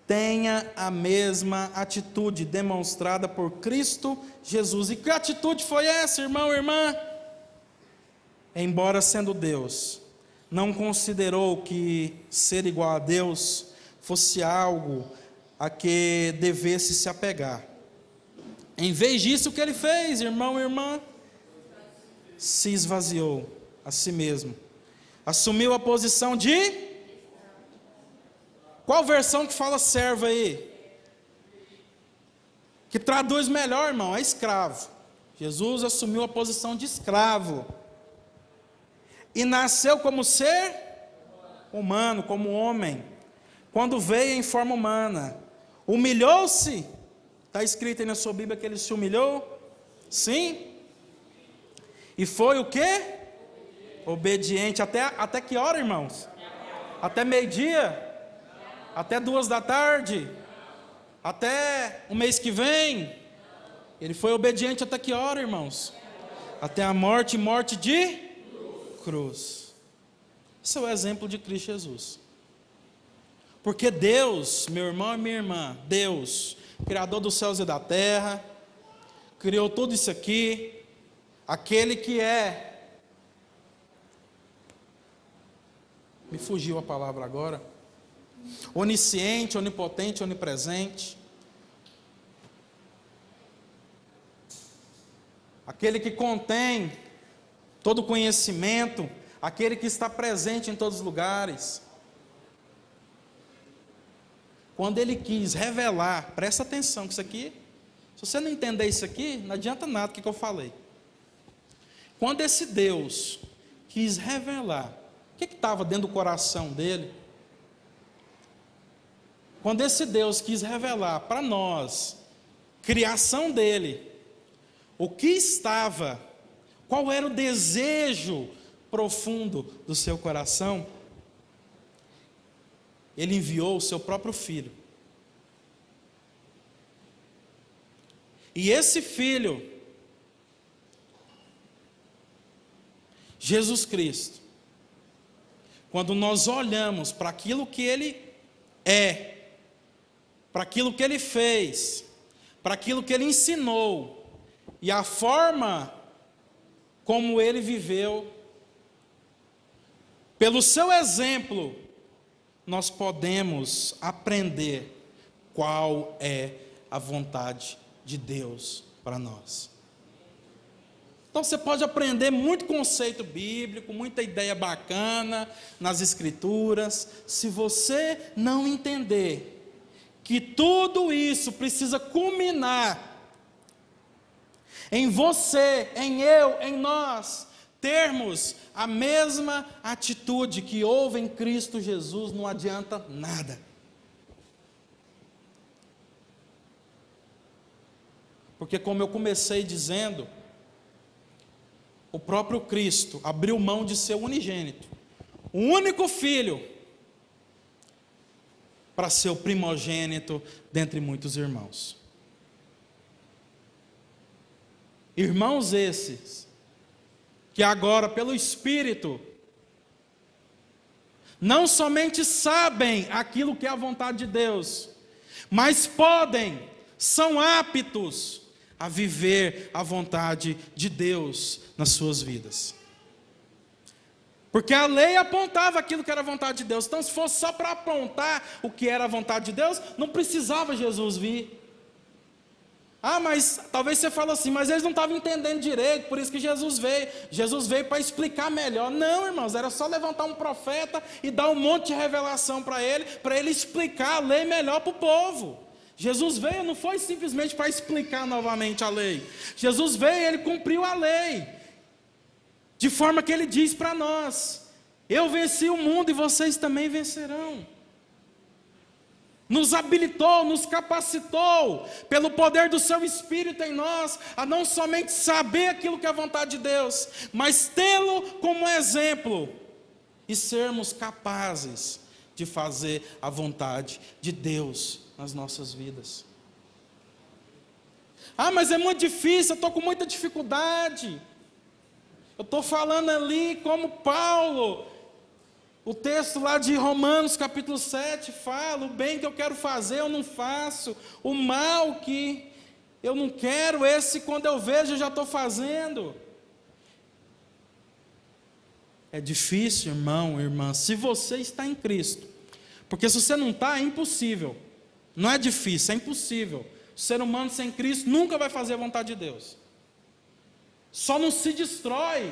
tenha a mesma atitude demonstrada por Cristo Jesus. E que atitude foi essa, irmão irmã? Embora sendo Deus, não considerou que ser igual a Deus fosse algo a que devesse se apegar. Em vez disso, o que ele fez, irmão irmã? Se esvaziou a si mesmo, assumiu a posição de qual versão que fala servo aí? Que traduz melhor, irmão, é escravo. Jesus assumiu a posição de escravo. E nasceu como ser humano, como homem. Quando veio em forma humana, humilhou-se. Está escrito aí na sua Bíblia que ele se humilhou? Sim. E foi o que? Obediente. Até, até que hora, irmãos? Até meio-dia? Até duas da tarde? Até o mês que vem? Ele foi obediente até que hora, irmãos? Até a morte morte de cruz. Esse é o exemplo de Cristo Jesus. Porque Deus, meu irmão e minha irmã, Deus, Criador dos céus e da terra, criou tudo isso aqui, aquele que é. Me fugiu a palavra agora onisciente, onipotente, onipresente. Aquele que contém todo conhecimento, aquele que está presente em todos os lugares. Quando ele quis revelar, presta atenção que isso aqui, se você não entender isso aqui, não adianta nada o que eu falei. Quando esse Deus quis revelar, o que estava dentro do coração dele? Quando esse Deus quis revelar para nós, criação dele, o que estava, qual era o desejo profundo do seu coração, ele enviou o seu próprio filho. E esse filho, Jesus Cristo, quando nós olhamos para aquilo que ele é, para aquilo que ele fez, para aquilo que ele ensinou, e a forma como ele viveu, pelo seu exemplo, nós podemos aprender qual é a vontade de Deus para nós. Então você pode aprender muito conceito bíblico, muita ideia bacana nas Escrituras, se você não entender que tudo isso precisa culminar em você, em eu, em nós, termos a mesma atitude que houve em Cristo Jesus, não adianta nada. Porque, como eu comecei dizendo, o próprio Cristo abriu mão de seu unigênito, o único filho, para ser o primogênito dentre muitos irmãos. Irmãos esses, que agora, pelo Espírito, não somente sabem aquilo que é a vontade de Deus, mas podem, são aptos a viver a vontade de Deus nas suas vidas. Porque a lei apontava aquilo que era a vontade de Deus. Então, se fosse só para apontar o que era a vontade de Deus, não precisava Jesus vir. Ah, mas talvez você fale assim, mas eles não estavam entendendo direito, por isso que Jesus veio. Jesus veio para explicar melhor. Não, irmãos, era só levantar um profeta e dar um monte de revelação para ele, para ele explicar a lei melhor para o povo. Jesus veio não foi simplesmente para explicar novamente a lei. Jesus veio e ele cumpriu a lei. De forma que ele diz para nós: Eu venci o mundo e vocês também vencerão. Nos habilitou, nos capacitou, pelo poder do seu Espírito em nós, a não somente saber aquilo que é a vontade de Deus, mas tê-lo como exemplo e sermos capazes de fazer a vontade de Deus nas nossas vidas. Ah, mas é muito difícil, eu estou com muita dificuldade. Eu estou falando ali como Paulo, o texto lá de Romanos capítulo 7 fala: o bem que eu quero fazer eu não faço, o mal que eu não quero, esse quando eu vejo eu já estou fazendo. É difícil, irmão, irmã, se você está em Cristo, porque se você não está, é impossível. Não é difícil, é impossível. O ser humano sem Cristo nunca vai fazer a vontade de Deus. Só não se destrói.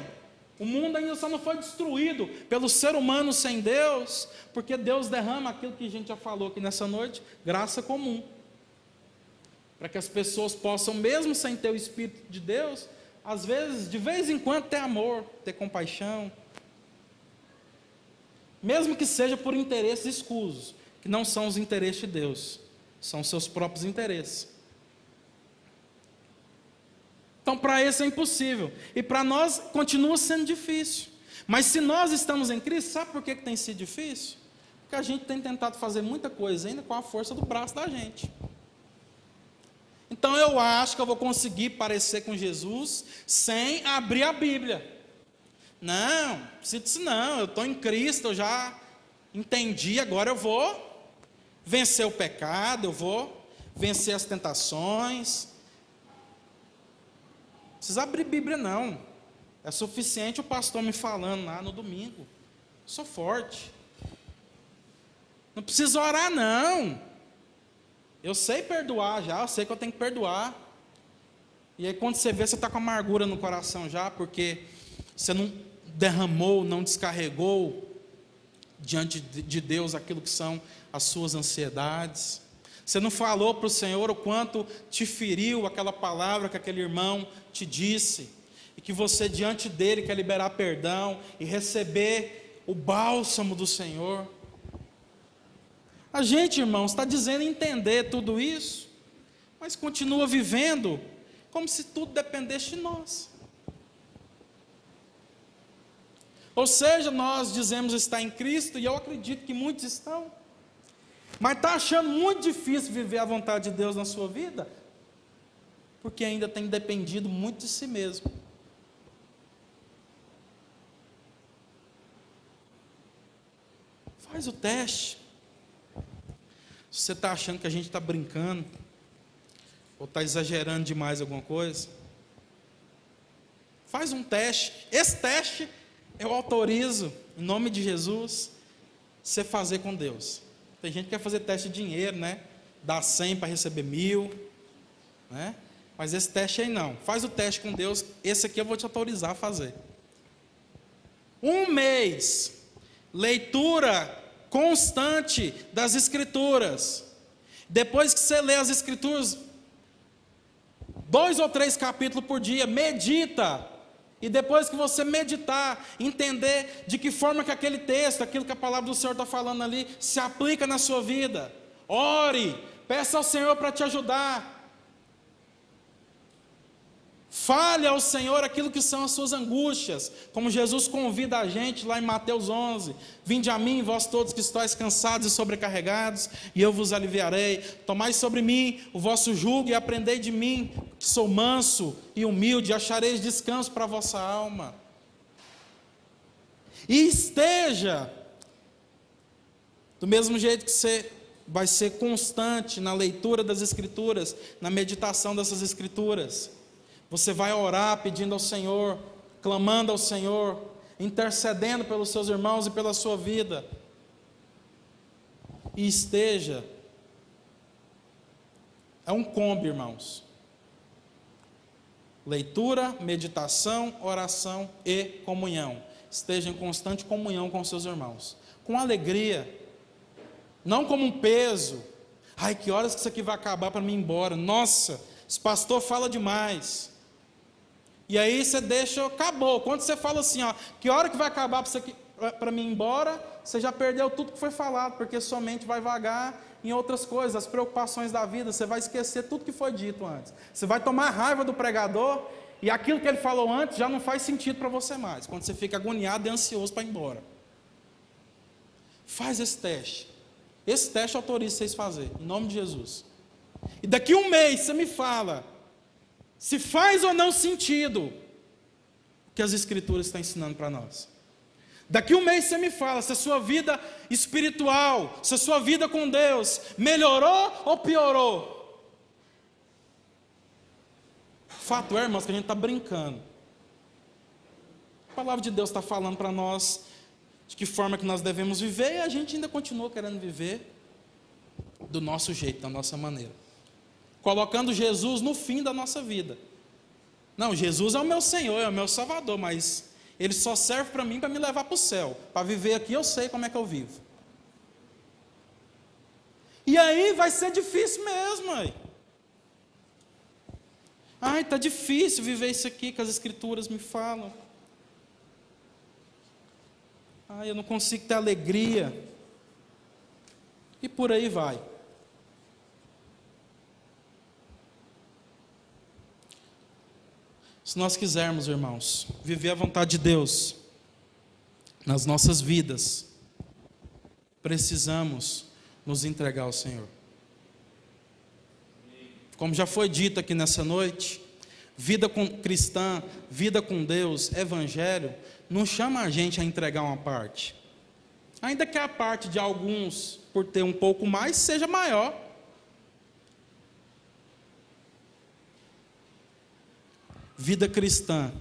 O mundo ainda só não foi destruído pelo ser humano sem Deus, porque Deus derrama aquilo que a gente já falou aqui nessa noite, graça comum. Para que as pessoas possam, mesmo sem ter o Espírito de Deus, às vezes, de vez em quando, ter amor, ter compaixão. Mesmo que seja por interesses escusos, que não são os interesses de Deus são seus próprios interesses. Então, para esse é impossível. E para nós continua sendo difícil. Mas se nós estamos em Cristo, sabe por que, que tem sido difícil? Porque a gente tem tentado fazer muita coisa ainda com a força do braço da gente. Então eu acho que eu vou conseguir parecer com Jesus sem abrir a Bíblia. Não, preciso disso não, eu estou em Cristo, eu já entendi, agora eu vou vencer o pecado, eu vou vencer as tentações. Precisa abrir Bíblia, não. É suficiente o pastor me falando lá no domingo. Sou forte. Não precisa orar, não. Eu sei perdoar já, eu sei que eu tenho que perdoar. E aí, quando você vê, você está com amargura no coração já, porque você não derramou, não descarregou diante de Deus aquilo que são as suas ansiedades. Você não falou para o Senhor o quanto te feriu aquela palavra que aquele irmão te disse, e que você diante dele quer liberar perdão e receber o bálsamo do Senhor. A gente, irmãos, está dizendo entender tudo isso, mas continua vivendo como se tudo dependesse de nós. Ou seja, nós dizemos estar em Cristo, e eu acredito que muitos estão, mas está achando muito difícil viver a vontade de Deus na sua vida, porque ainda tem dependido muito de si mesmo. Faz o teste. Se você está achando que a gente está brincando, ou está exagerando demais alguma coisa, Faz um teste. Esse teste eu autorizo, em nome de Jesus, você fazer com Deus. Tem gente que quer fazer teste de dinheiro, né? Dar 100 para receber mil, né? Mas esse teste aí não. Faz o teste com Deus. Esse aqui eu vou te autorizar a fazer. Um mês. Leitura constante das Escrituras. Depois que você lê as Escrituras, dois ou três capítulos por dia, medita. E depois que você meditar, entender de que forma que aquele texto, aquilo que a palavra do Senhor está falando ali, se aplica na sua vida. Ore, peça ao Senhor para te ajudar. Fale ao Senhor aquilo que são as suas angústias, como Jesus convida a gente lá em Mateus 11: Vinde a mim, vós todos que estáis cansados e sobrecarregados, e eu vos aliviarei. Tomai sobre mim o vosso jugo e aprendei de mim, que sou manso e humilde, e achareis descanso para a vossa alma. E esteja, do mesmo jeito que você vai ser constante na leitura das Escrituras, na meditação dessas Escrituras você vai orar pedindo ao Senhor, clamando ao Senhor, intercedendo pelos seus irmãos e pela sua vida. E esteja. É um combo, irmãos. Leitura, meditação, oração e comunhão. Esteja em constante comunhão com seus irmãos. Com alegria. Não como um peso. Ai, que horas que isso aqui vai acabar para mim ir embora? Nossa, esse pastor fala demais. E aí você deixa, acabou. Quando você fala assim, ó, que hora que vai acabar para mim ir embora, você já perdeu tudo que foi falado, porque sua mente vai vagar em outras coisas, as preocupações da vida, você vai esquecer tudo que foi dito antes. Você vai tomar raiva do pregador e aquilo que ele falou antes já não faz sentido para você mais, quando você fica agoniado e ansioso para ir embora. Faz esse teste. Esse teste autoriza vocês fazer, em nome de Jesus. E daqui um mês você me fala, se faz ou não sentido o que as Escrituras estão ensinando para nós. Daqui um mês você me fala se a sua vida espiritual, se a sua vida com Deus melhorou ou piorou. Fato é, irmãos, que a gente está brincando. A palavra de Deus está falando para nós de que forma que nós devemos viver e a gente ainda continua querendo viver do nosso jeito, da nossa maneira colocando Jesus no fim da nossa vida. Não, Jesus é o meu Senhor, é o meu Salvador, mas ele só serve para mim para me levar para o céu. Para viver aqui eu sei como é que eu vivo. E aí vai ser difícil mesmo, mãe. Ai, tá difícil viver isso aqui que as escrituras me falam. Ai, eu não consigo ter alegria. E por aí vai. Se nós quisermos, irmãos, viver a vontade de Deus nas nossas vidas, precisamos nos entregar ao Senhor. Como já foi dito aqui nessa noite, vida com, cristã, vida com Deus, evangelho, não chama a gente a entregar uma parte. Ainda que a parte de alguns, por ter um pouco mais, seja maior. Vida cristã,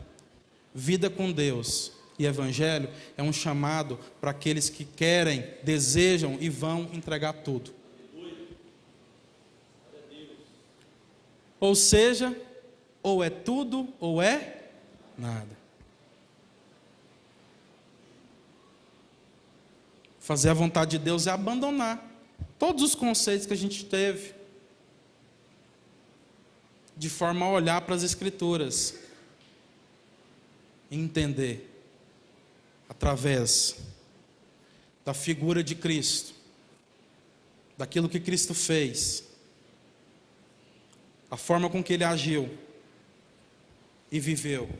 vida com Deus e Evangelho é um chamado para aqueles que querem, desejam e vão entregar tudo. Ou seja, ou é tudo ou é nada. Fazer a vontade de Deus é abandonar todos os conceitos que a gente teve, de forma a olhar para as Escrituras e entender, através da figura de Cristo, daquilo que Cristo fez, a forma com que ele agiu e viveu. O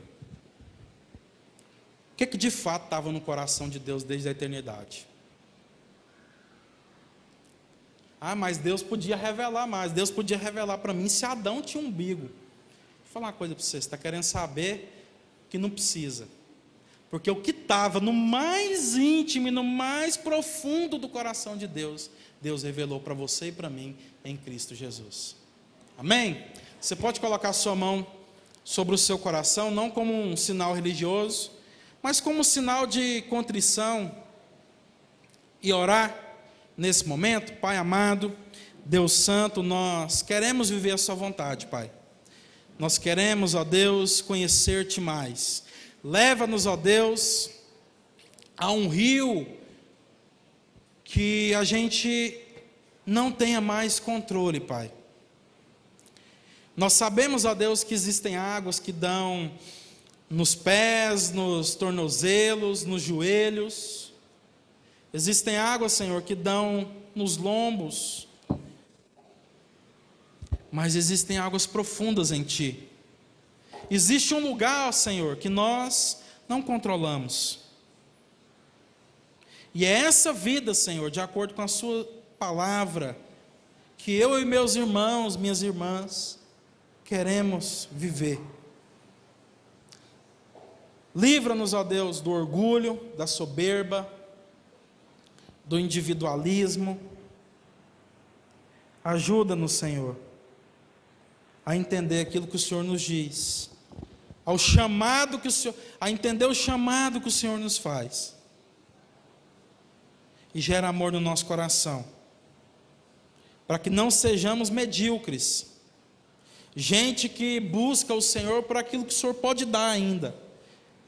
que, que de fato estava no coração de Deus desde a eternidade? Ah, mas Deus podia revelar mais. Deus podia revelar para mim se Adão tinha um umbigo. Vou falar uma coisa para você. Você está querendo saber que não precisa. Porque o que estava no mais íntimo e no mais profundo do coração de Deus, Deus revelou para você e para mim em Cristo Jesus. Amém? Você pode colocar sua mão sobre o seu coração, não como um sinal religioso, mas como um sinal de contrição e orar nesse momento, Pai amado, Deus Santo, nós queremos viver a Sua vontade, Pai. Nós queremos, ó Deus, conhecer-te mais. Leva-nos, ó Deus, a um rio que a gente não tenha mais controle, Pai. Nós sabemos, ó Deus, que existem águas que dão nos pés, nos tornozelos, nos joelhos. Existem águas, Senhor, que dão nos lombos. Mas existem águas profundas em Ti. Existe um lugar, Senhor, que nós não controlamos. E é essa vida, Senhor, de acordo com a Sua palavra, que eu e meus irmãos, minhas irmãs, queremos viver. Livra-nos, ó Deus, do orgulho, da soberba, do individualismo. Ajuda-nos, Senhor, a entender aquilo que o Senhor nos diz, ao chamado que o Senhor, a entender o chamado que o Senhor nos faz. E gera amor no nosso coração, para que não sejamos medíocres, gente que busca o Senhor por aquilo que o Senhor pode dar ainda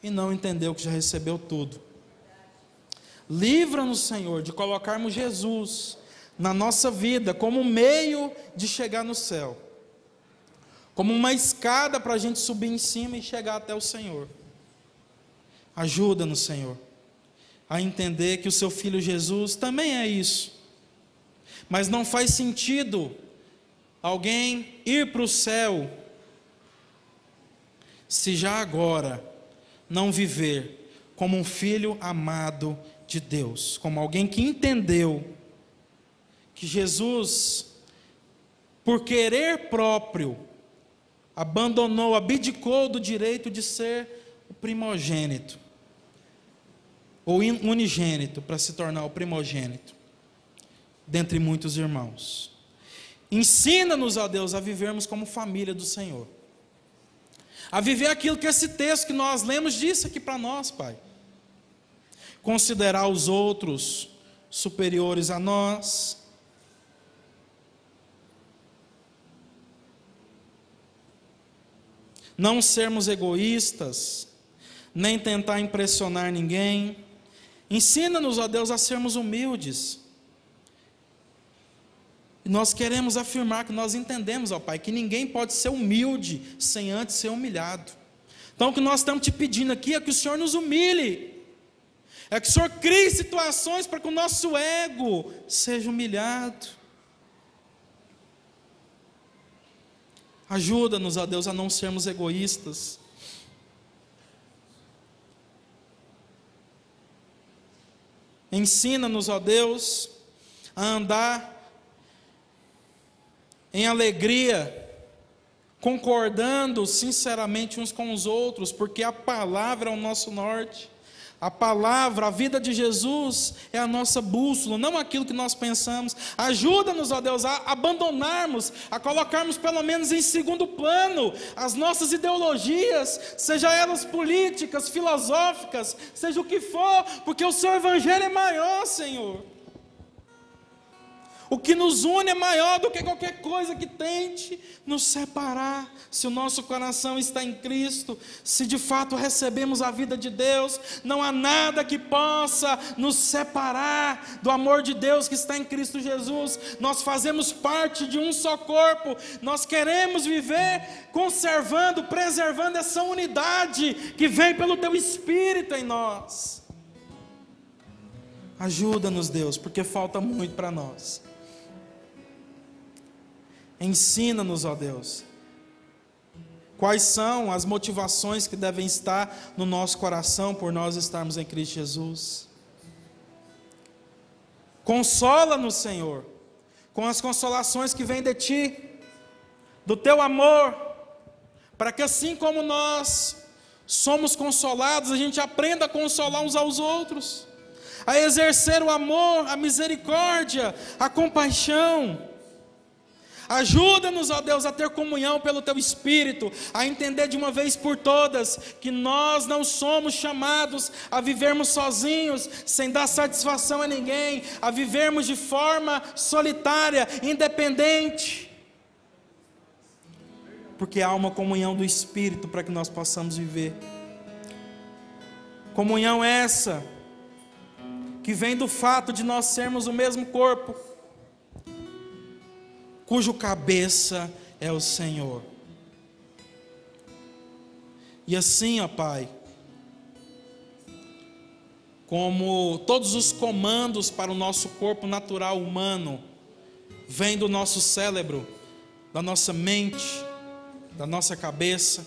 e não entendeu que já recebeu tudo. Livra-nos, Senhor, de colocarmos Jesus na nossa vida como meio de chegar no céu, como uma escada para a gente subir em cima e chegar até o Senhor. Ajuda-nos, Senhor, a entender que o seu filho Jesus também é isso, mas não faz sentido alguém ir para o céu se já agora não viver como um filho amado de Deus, como alguém que entendeu que Jesus, por querer próprio, abandonou, abdicou do direito de ser o primogênito, ou unigênito, para se tornar o primogênito, dentre muitos irmãos. Ensina-nos, ó Deus, a vivermos como família do Senhor a viver aquilo que esse texto que nós lemos disse aqui para nós, Pai. Considerar os outros superiores a nós. Não sermos egoístas, nem tentar impressionar ninguém. Ensina-nos, ó Deus, a sermos humildes e nós queremos afirmar que nós entendemos, ó Pai, que ninguém pode ser humilde sem antes ser humilhado. Então o que nós estamos te pedindo aqui é que o Senhor nos humilhe. É que o Senhor crie situações para que o nosso ego seja humilhado. Ajuda-nos, ó Deus, a não sermos egoístas. Ensina-nos, ó Deus, a andar em alegria, concordando sinceramente uns com os outros, porque a palavra é o nosso norte. A palavra, a vida de Jesus é a nossa bússola, não aquilo que nós pensamos. Ajuda-nos, ó Deus, a abandonarmos, a colocarmos pelo menos em segundo plano as nossas ideologias, seja elas políticas, filosóficas, seja o que for, porque o seu evangelho é maior, Senhor. O que nos une é maior do que qualquer coisa que tente nos separar. Se o nosso coração está em Cristo, se de fato recebemos a vida de Deus, não há nada que possa nos separar do amor de Deus que está em Cristo Jesus. Nós fazemos parte de um só corpo. Nós queremos viver conservando, preservando essa unidade que vem pelo teu espírito em nós. Ajuda-nos, Deus, porque falta muito para nós. Ensina-nos, ó Deus. Quais são as motivações que devem estar no nosso coração por nós estarmos em Cristo Jesus? Consola-nos, Senhor, com as consolações que vêm de Ti, do Teu amor, para que assim como nós somos consolados, a gente aprenda a consolar uns aos outros, a exercer o amor, a misericórdia, a compaixão Ajuda-nos, ó Deus, a ter comunhão pelo Teu Espírito, a entender de uma vez por todas que nós não somos chamados a vivermos sozinhos, sem dar satisfação a ninguém, a vivermos de forma solitária, independente. Porque há uma comunhão do Espírito para que nós possamos viver. Comunhão essa que vem do fato de nós sermos o mesmo corpo cujo cabeça é o Senhor. E assim, ó Pai, como todos os comandos para o nosso corpo natural humano vêm do nosso cérebro, da nossa mente, da nossa cabeça,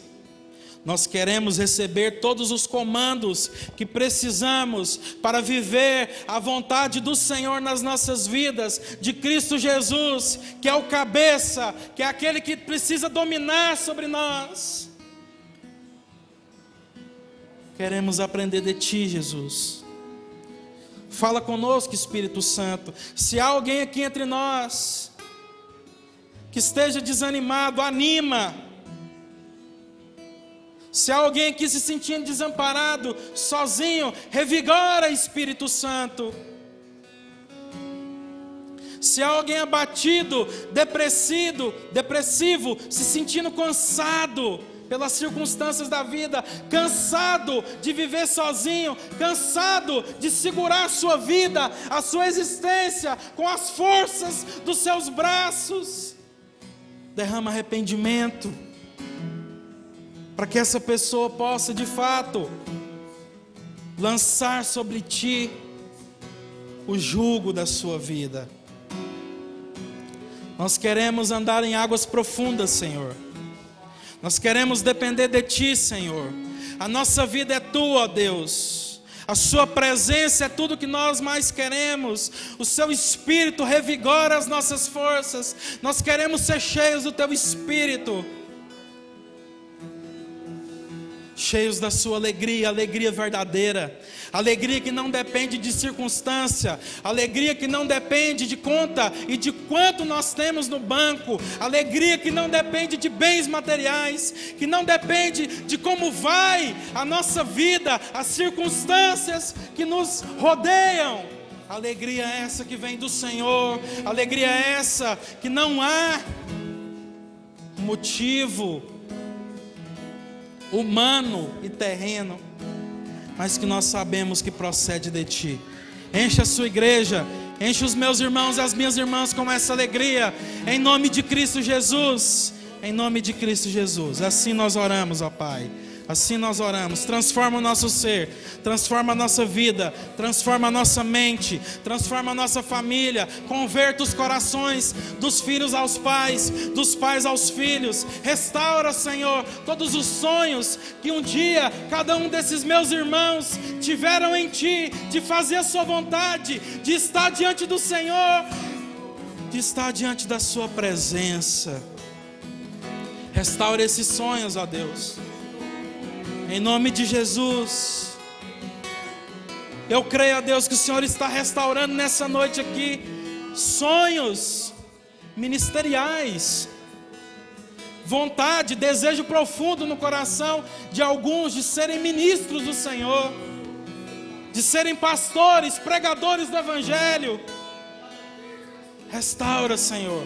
nós queremos receber todos os comandos que precisamos para viver a vontade do Senhor nas nossas vidas, de Cristo Jesus, que é o cabeça, que é aquele que precisa dominar sobre nós. Queremos aprender de Ti, Jesus. Fala conosco, Espírito Santo. Se há alguém aqui entre nós que esteja desanimado, anima se há alguém aqui se sentindo desamparado, sozinho, revigora Espírito Santo. Se há alguém abatido, depressivo, depressivo, se sentindo cansado pelas circunstâncias da vida, cansado de viver sozinho, cansado de segurar a sua vida, a sua existência com as forças dos seus braços, derrama arrependimento para que essa pessoa possa de fato lançar sobre ti o jugo da sua vida. Nós queremos andar em águas profundas, Senhor. Nós queremos depender de Ti, Senhor. A nossa vida é Tua, Deus. A Sua presença é tudo que nós mais queremos. O Seu Espírito revigora as nossas forças. Nós queremos ser cheios do Teu Espírito cheios da sua alegria, alegria verdadeira, alegria que não depende de circunstância, alegria que não depende de conta e de quanto nós temos no banco, alegria que não depende de bens materiais, que não depende de como vai a nossa vida, as circunstâncias que nos rodeiam. Alegria essa que vem do Senhor, alegria essa que não há motivo humano e terreno, mas que nós sabemos que procede de Ti. Enche a sua igreja, enche os meus irmãos e as minhas irmãs com essa alegria, em nome de Cristo Jesus. Em nome de Cristo Jesus. Assim nós oramos, ó Pai. Assim nós oramos. Transforma o nosso ser, transforma a nossa vida, transforma a nossa mente, transforma a nossa família. Converta os corações dos filhos aos pais, dos pais aos filhos. Restaura, Senhor, todos os sonhos que um dia cada um desses meus irmãos tiveram em Ti, de fazer a Sua vontade, de estar diante do Senhor, de estar diante da Sua presença. Restaura esses sonhos, ó Deus. Em nome de Jesus. Eu creio a Deus que o Senhor está restaurando nessa noite aqui sonhos ministeriais, vontade, desejo profundo no coração de alguns de serem ministros do Senhor, de serem pastores, pregadores do Evangelho. Restaura, Senhor,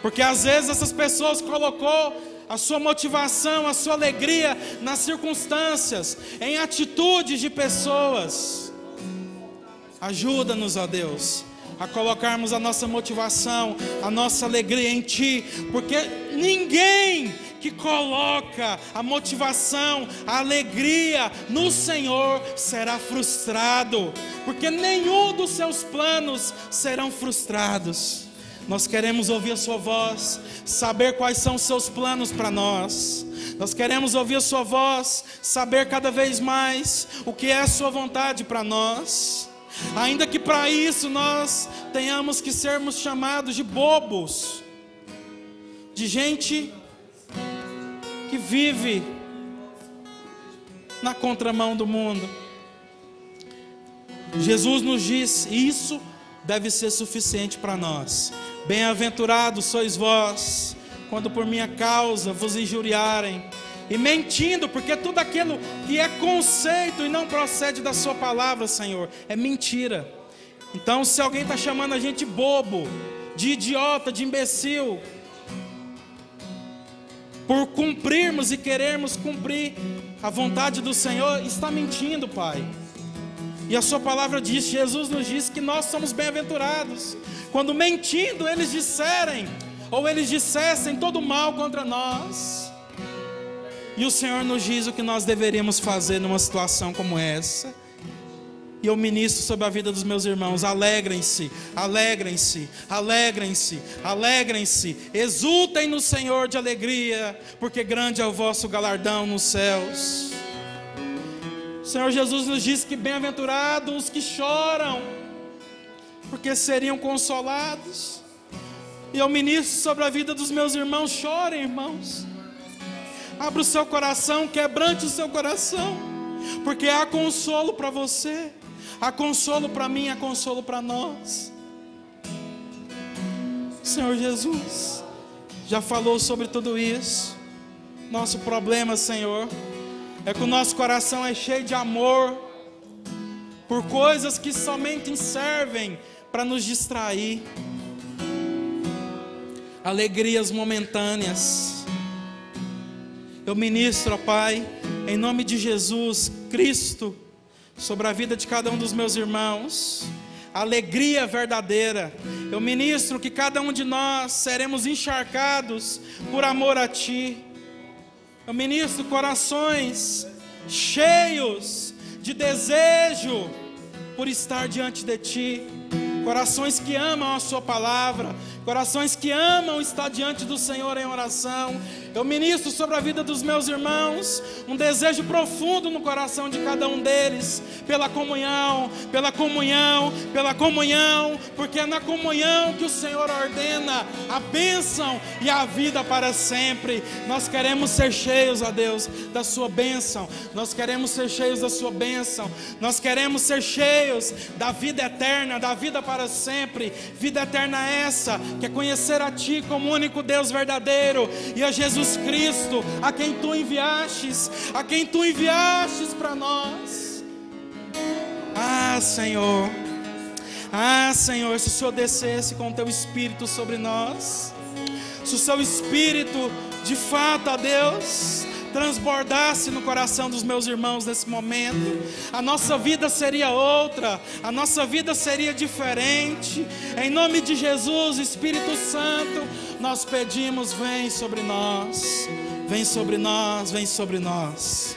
porque às vezes essas pessoas colocou a sua motivação, a sua alegria nas circunstâncias, em atitudes de pessoas. Ajuda-nos, ó Deus, a colocarmos a nossa motivação, a nossa alegria em Ti, porque ninguém que coloca a motivação, a alegria no Senhor será frustrado, porque nenhum dos seus planos serão frustrados. Nós queremos ouvir a Sua voz, saber quais são os Seus planos para nós. Nós queremos ouvir a Sua voz, saber cada vez mais o que é a Sua vontade para nós. Ainda que para isso nós tenhamos que sermos chamados de bobos, de gente que vive na contramão do mundo. Jesus nos diz: isso deve ser suficiente para nós. Bem-aventurados sois vós, quando por minha causa vos injuriarem e mentindo, porque tudo aquilo que é conceito e não procede da Sua palavra, Senhor, é mentira. Então, se alguém está chamando a gente bobo, de idiota, de imbecil, por cumprirmos e querermos cumprir a vontade do Senhor, está mentindo, Pai. E a Sua palavra diz, Jesus nos diz que nós somos bem-aventurados, quando mentindo eles disserem, ou eles dissessem todo mal contra nós. E o Senhor nos diz o que nós deveríamos fazer numa situação como essa. E eu ministro sobre a vida dos meus irmãos. Alegrem-se, alegrem-se, alegrem-se, alegrem-se. Exultem no Senhor de alegria, porque grande é o vosso galardão nos céus. O Senhor Jesus nos diz que bem-aventurados os que choram, porque seriam consolados. E eu ministro sobre a vida dos meus irmãos. Chorem, irmãos. Abra o seu coração, quebrante o seu coração, porque há consolo para você, há consolo para mim, há consolo para nós. Senhor Jesus, já falou sobre tudo isso. Nosso problema, Senhor, é que o nosso coração é cheio de amor por coisas que somente servem para nos distrair, alegrias momentâneas eu ministro, ó Pai, em nome de Jesus Cristo, sobre a vida de cada um dos meus irmãos, alegria verdadeira. Eu ministro que cada um de nós seremos encharcados por amor a Ti. Eu ministro corações cheios de desejo por estar diante de Ti, corações que amam a Sua palavra, corações que amam estar diante do Senhor em oração. Eu ministro sobre a vida dos meus irmãos um desejo profundo no coração de cada um deles, pela comunhão, pela comunhão, pela comunhão, porque é na comunhão que o Senhor ordena a bênção e a vida para sempre. Nós queremos ser cheios, ó Deus, da Sua bênção, nós queremos ser cheios da Sua bênção, nós queremos ser cheios da vida eterna, da vida para sempre. Vida eterna é essa que é conhecer a Ti como único Deus verdadeiro e a Jesus Cristo, a quem Tu enviastes, a quem Tu enviastes para nós. Ah, Senhor, ah, Senhor, se o Senhor descesse com o Teu Espírito sobre nós, se o Seu Espírito, de fato, a Deus, transbordasse no coração dos meus irmãos nesse momento, a nossa vida seria outra, a nossa vida seria diferente. Em nome de Jesus, Espírito Santo, nós pedimos: vem sobre nós, vem sobre nós, vem sobre nós.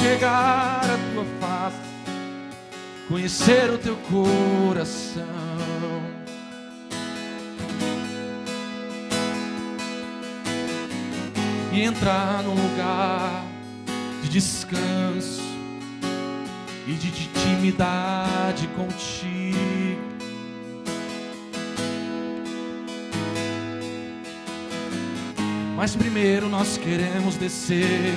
chegar à tua face, conhecer o teu coração. E entrar num lugar de descanso e de intimidade contigo. Mas primeiro nós queremos descer,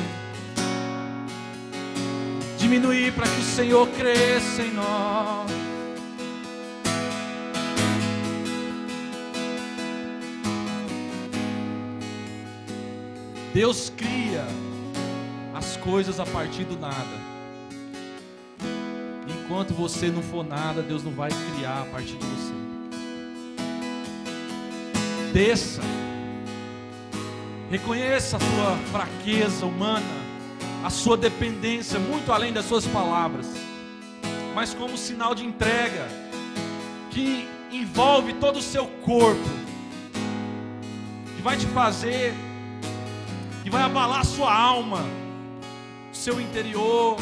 diminuir para que o Senhor cresça em nós. Deus cria as coisas a partir do nada. Enquanto você não for nada, Deus não vai criar a partir de você. Desça. Reconheça a sua fraqueza humana, a sua dependência, muito além das suas palavras. Mas como sinal de entrega, que envolve todo o seu corpo, que vai te fazer, que vai abalar a sua alma, o seu interior,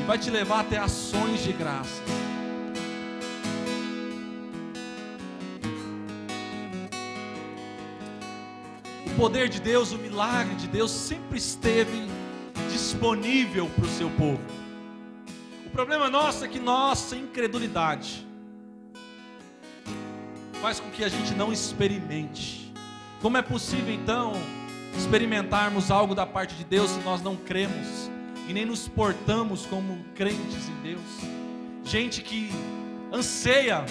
e vai te levar até ações de graça. Poder de Deus, o milagre de Deus sempre esteve disponível para o seu povo. O problema nosso é que nossa incredulidade faz com que a gente não experimente. Como é possível então experimentarmos algo da parte de Deus se nós não cremos e nem nos portamos como crentes em Deus? Gente que anseia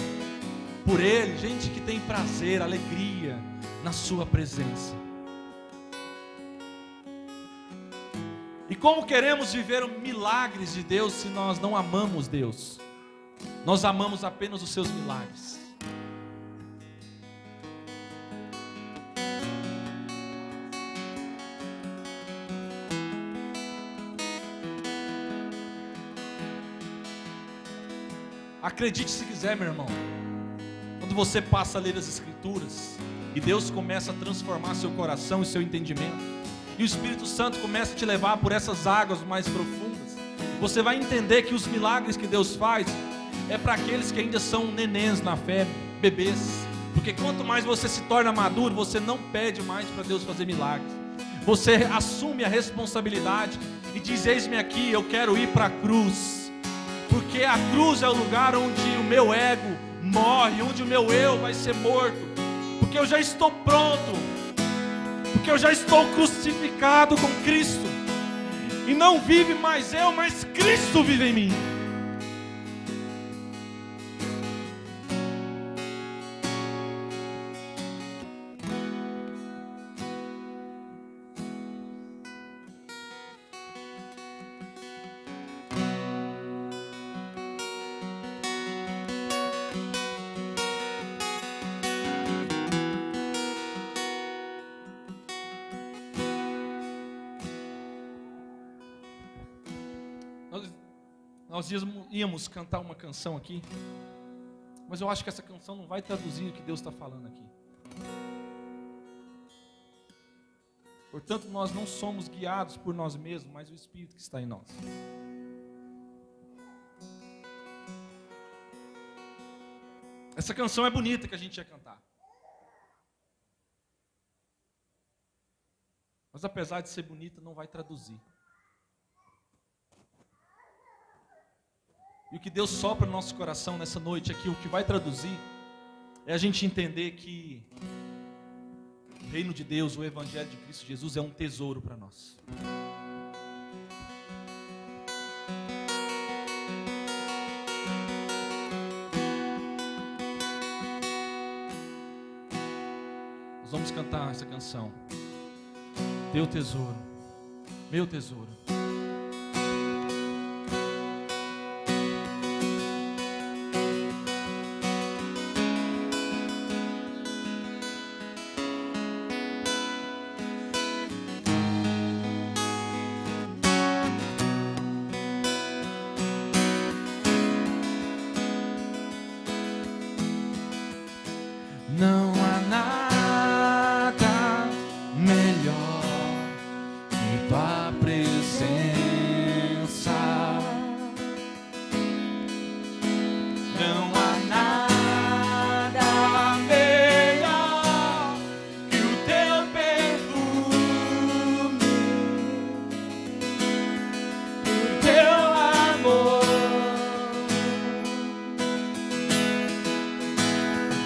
por Ele, gente que tem prazer, alegria na Sua presença. E como queremos viver milagres de Deus se nós não amamos Deus? Nós amamos apenas os seus milagres. Acredite se quiser, meu irmão. Quando você passa a ler as Escrituras e Deus começa a transformar seu coração e seu entendimento, e o Espírito Santo começa a te levar por essas águas mais profundas, você vai entender que os milagres que Deus faz é para aqueles que ainda são nenéns na fé, bebês. Porque quanto mais você se torna maduro, você não pede mais para Deus fazer milagres. Você assume a responsabilidade e diz: Eis-me aqui, eu quero ir para a cruz. Porque a cruz é o lugar onde o meu ego morre, onde o meu eu vai ser morto. Porque eu já estou pronto porque eu já estou crucificado com Cristo, e não vive mais eu, mas Cristo vive em mim. Nós íamos cantar uma canção aqui, mas eu acho que essa canção não vai traduzir o que Deus está falando aqui. Portanto, nós não somos guiados por nós mesmos, mas o Espírito que está em nós. Essa canção é bonita que a gente ia cantar. Mas apesar de ser bonita, não vai traduzir. E o que Deus sopra no nosso coração nessa noite aqui, o que vai traduzir, é a gente entender que o reino de Deus, o Evangelho de Cristo Jesus é um tesouro para nós. Nós vamos cantar essa canção. Teu tesouro, meu tesouro.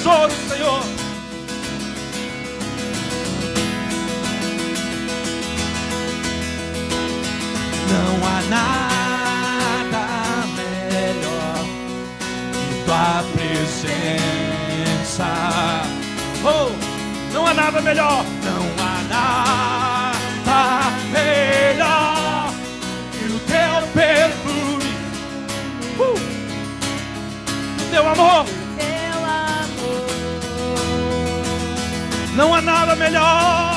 tesouro, Senhor. Não há nada melhor que tua presença. Oh, não há nada melhor. Melhor,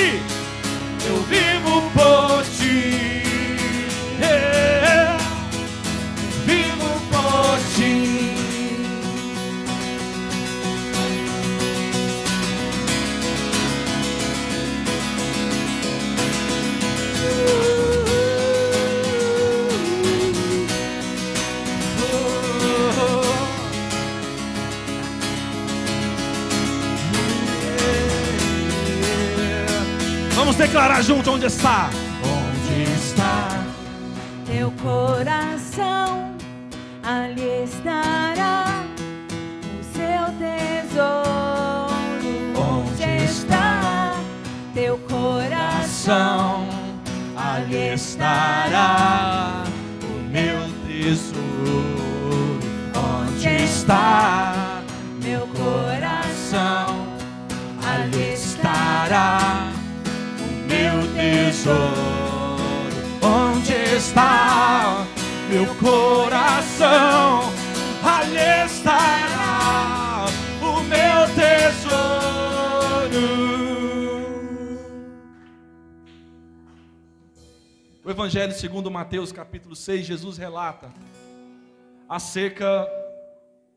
vivo junto segundo Mateus, capítulo 6, Jesus relata acerca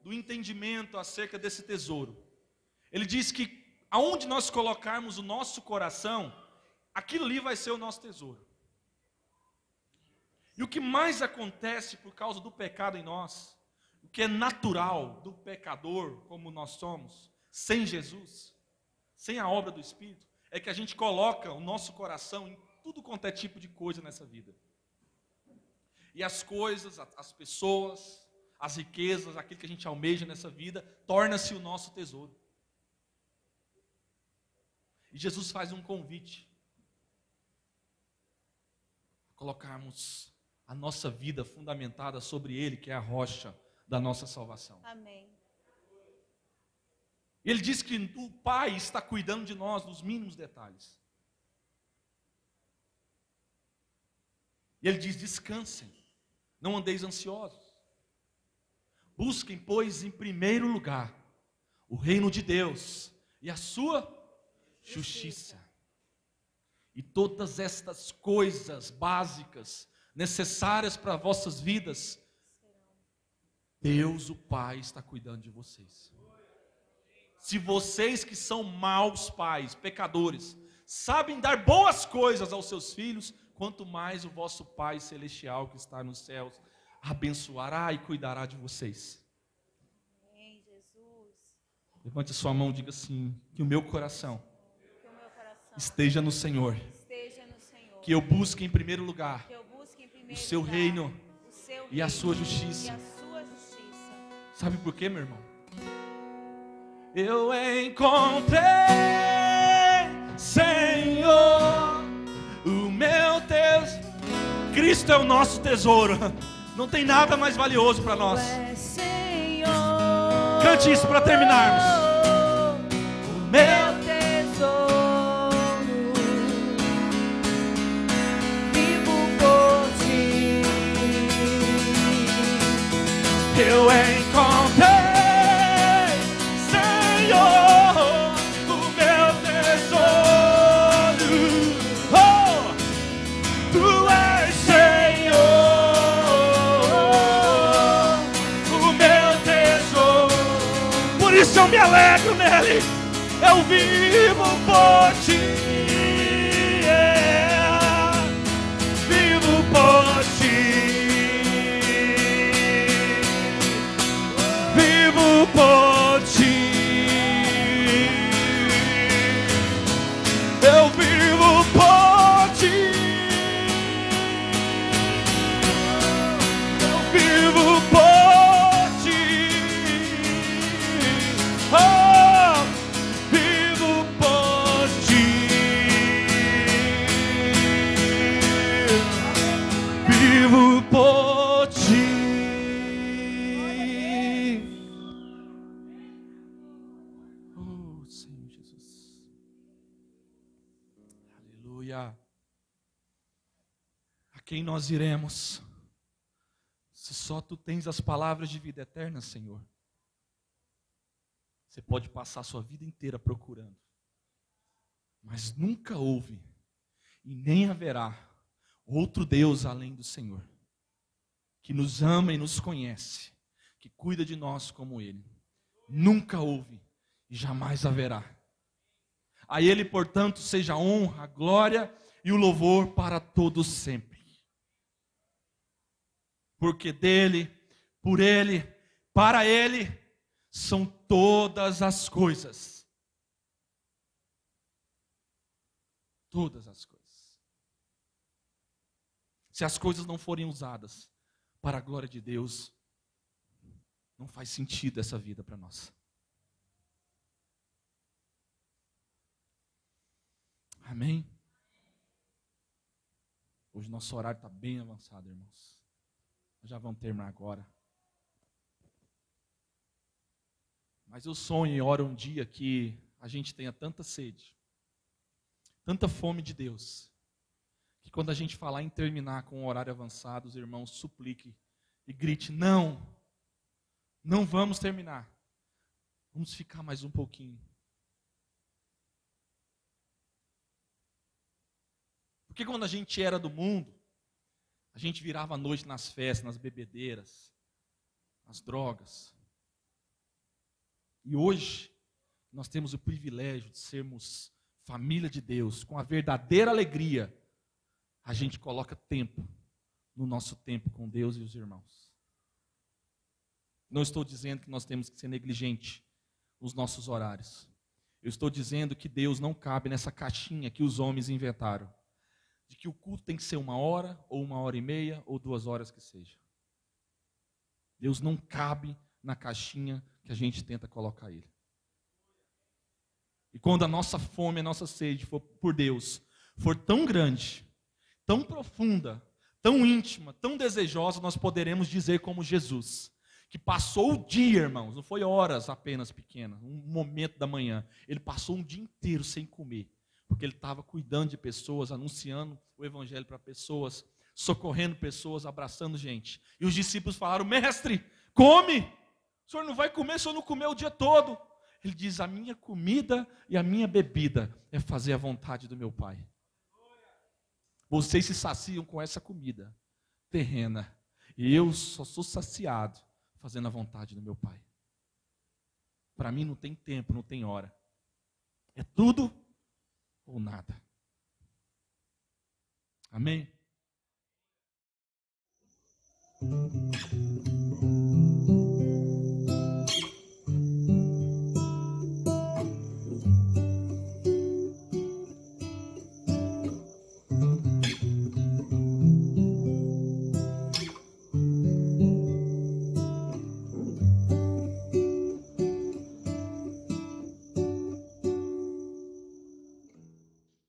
do entendimento acerca desse tesouro. Ele diz que aonde nós colocarmos o nosso coração, aquilo ali vai ser o nosso tesouro. E o que mais acontece por causa do pecado em nós, o que é natural do pecador, como nós somos, sem Jesus, sem a obra do Espírito, é que a gente coloca o nosso coração em tudo quanto é tipo de coisa nessa vida. E as coisas, as pessoas, as riquezas, aquilo que a gente almeja nessa vida, torna-se o nosso tesouro. E Jesus faz um convite. Colocarmos a nossa vida fundamentada sobre Ele, que é a rocha da nossa salvação. Amém. E Ele diz que o Pai está cuidando de nós nos mínimos detalhes. E Ele diz: descansem, não andeis ansiosos. Busquem, pois, em primeiro lugar o reino de Deus e a sua justiça. E todas estas coisas básicas, necessárias para vossas vidas, Deus, o Pai, está cuidando de vocês. Se vocês que são maus pais, pecadores, sabem dar boas coisas aos seus filhos, quanto mais o vosso Pai celestial que está nos céus abençoará e cuidará de vocês. Amém, Jesus. Levante sua mão e diga assim: que o meu coração o meu coração esteja no Senhor, esteja no Senhor. que eu busque em primeiro lugar em o primeiro seu lugar reino o seu e a reino sua justiça. a sua justiça. Sabe por quê, meu irmão? Eu encontrei, Senhor, Cristo é o nosso tesouro. Não tem nada mais valioso para nós. Senhor. Cante isso para terminarmos. O meu tesouro. Vivo por ti. Eu encontrei, me alegro nele. Eu vivo por ti. Quem nós iremos? Se só tu tens as palavras de vida eterna, Senhor. Você pode passar a sua vida inteira procurando. Mas nunca houve e nem haverá outro Deus além do Senhor, que nos ama e nos conhece, que cuida de nós como Ele. Nunca houve e jamais haverá. A Ele, portanto, seja a honra, a glória e o louvor para todos sempre. Porque dele, por Ele, para Ele, são todas as coisas. Todas as coisas. Se as coisas não forem usadas para a glória de Deus, não faz sentido essa vida para nós. Amém? Hoje nosso horário está bem avançado, irmãos. Já vamos terminar agora. Mas eu sonho e oro um dia que a gente tenha tanta sede, tanta fome de Deus, que quando a gente falar em terminar com o horário avançado, os irmãos suplique e grite: não, não vamos terminar, vamos ficar mais um pouquinho. Porque quando a gente era do mundo, a gente virava a noite nas festas, nas bebedeiras, nas drogas. E hoje, nós temos o privilégio de sermos família de Deus, com a verdadeira alegria, a gente coloca tempo no nosso tempo com Deus e os irmãos. Não estou dizendo que nós temos que ser negligente nos nossos horários. Eu estou dizendo que Deus não cabe nessa caixinha que os homens inventaram de que o culto tem que ser uma hora, ou uma hora e meia, ou duas horas que seja. Deus não cabe na caixinha que a gente tenta colocar Ele. E quando a nossa fome, a nossa sede for por Deus, for tão grande, tão profunda, tão íntima, tão desejosa, nós poderemos dizer como Jesus, que passou o dia, irmãos, não foi horas apenas pequenas, um momento da manhã, ele passou um dia inteiro sem comer porque ele estava cuidando de pessoas, anunciando o evangelho para pessoas, socorrendo pessoas, abraçando gente. E os discípulos falaram: Mestre, come! O senhor não vai comer, o senhor não comeu o dia todo. Ele diz: A minha comida e a minha bebida é fazer a vontade do meu Pai. Vocês se saciam com essa comida terrena, e eu só sou saciado fazendo a vontade do meu Pai. Para mim não tem tempo, não tem hora. É tudo ou nada. Amém?